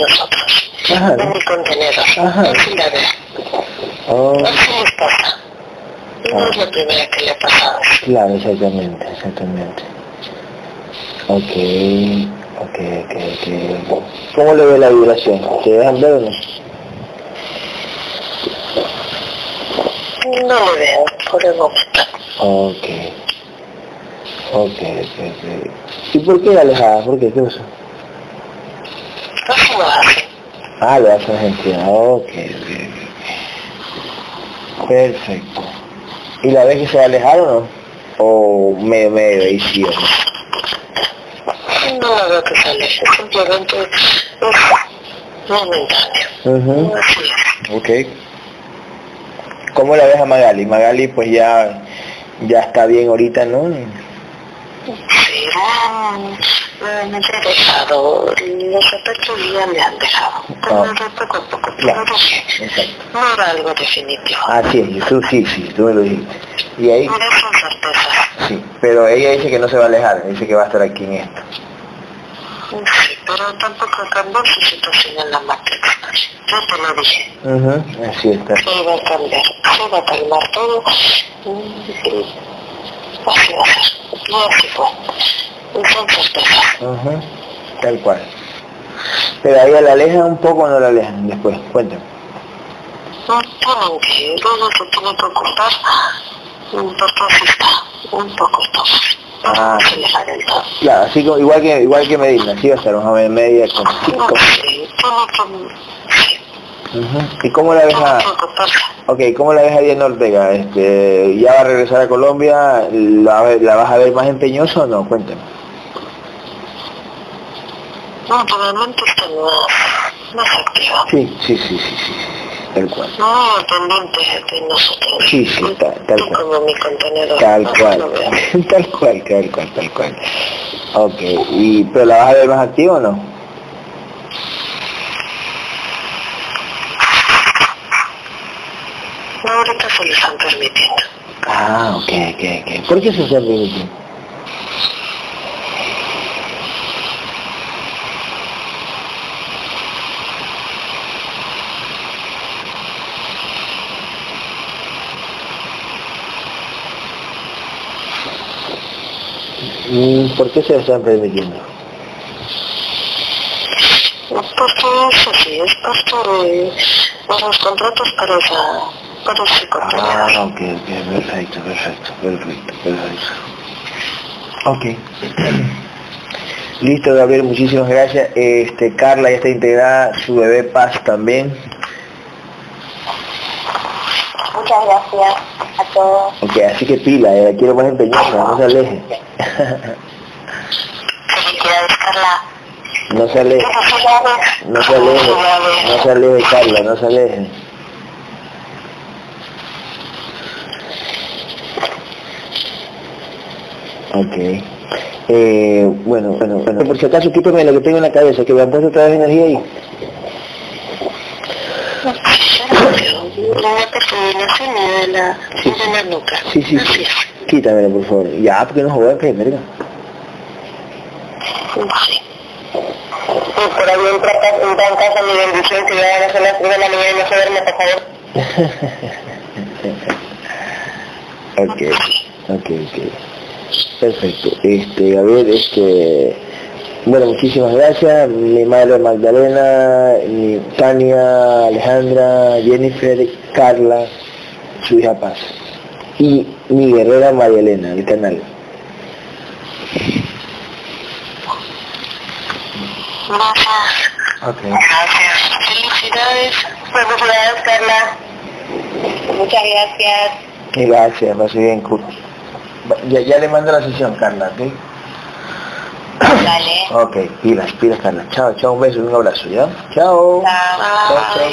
nosotros, Ajá. de mi contenedor. Ajá. La veo. Oh, Así les pasa. No es la primera que le ha pasado. claro, exactamente, exactamente. Ok, ok, ok, ok. ¿Cómo le ve la vibración? ¿Te dejan ver o no? No le veo por el momento. Ok. Ok, ok, ok. ¿Y por qué alejada? ¿Por qué? ¿Qué pasó? No se lo hace. Ah, le hacen gente. Ok, ok, ok. Perfecto. ¿Y la ves que se va a alejar o no? O medio medio o no? La veo que se aleje, simplemente es momentáneo. Así es. Ok. ¿Cómo la ves a Magali? Magali pues ya ya está bien ahorita, ¿no? Sí, me he dejado, los aspectos ya me han dejado. Pero Ah. poco a poco, Claro. no era algo definitivo. Así es, tú sí, sí, tú me lo dijiste. Y ahí, No son certezas. sí, pero ella dice que no se va a alejar, dice que va a estar aquí en esto. Sí, pero tampoco cambió su situación en la Matrix. Yo te lo dije. Ujú, Así está. Se iba a cambiar, se iba a calmar todo. y Así va a ser. Y así fue. Y son certezas. Ujú, Tal cual. Pero a ella la alejan un poco o no la alejan después, cuéntame. No tienen que uno se tiene que ocupar porque así está, un poco todo. Ah. Claro, así como, igual que igual que Medina, así va a más o menos media con cinco. ¿Y cómo la ves a, que ocuparse. ok, cómo la ves a Diana Ortega? Este, ¿Ya va a regresar a Colombia? ¿La, la vas a ver más empeñosa o no? Cuéntame. No, realmente está más, más activa. Sí, sí, sí, sí, sí, tal cual. No, pendiente de nosotros. Sí, sí, ta- tal Tú cual. como mi contenedor. Tal no cual, tal cual, tal cual, tal cual. Ok, y, ¿pero la vas a ver más activa o no? No, ahorita se lo están permitiendo. Ah, ok, ok, ok. ¿Por qué se está permitiendo? ¿Por qué se lo están permitiendo? Porque es así, es parte de, de los contratos para esa, para contenedor. Ah, ok, ok, perfecto, perfecto, perfecto, perfecto. Ok. Listo, Gabriel, muchísimas gracias. Este, Carla ya está integrada, su bebé Paz también. Muchas gracias a todos. Ok, así que pila, eh, quiero más empeñosa, no se aleje. Felicidades, Carla. no se aleje, no se aleje, no se aleje, Carla, no se aleje. Ok. Eh, bueno, bueno, bueno, por si acaso quítame lo que tengo en la cabeza, que me han puesto otra vez energía ahí. La coordinación de la, de la nuca. Sí, sí, Así sí. es. Quítamelo, por favor. Ya, porque no joder, que verga. Y por ahí entra, entra en casa mi bendición, que ya van a ser las 3 de la mañana y no se duerme, por favor. ok, ok, ok. Perfecto. Este, a ver, este, bueno, muchísimas gracias. Mi madre Magdalena, mi Tania, Alejandra, Jennifer, Carla, su hija Paz. Y mi guerrera María Elena, el canal. Gracias. Ok. Gracias. Felicidades. Felicidades, Carla. Muchas gracias. Gracias, va bien, Kurt. Ya, ya le mando la sesión, Carla, ¿ok? Dale. Ok, pilas, pilas, Carla. Chao, chao, un beso, y un abrazo, ¿ya? Chao. chao. chao.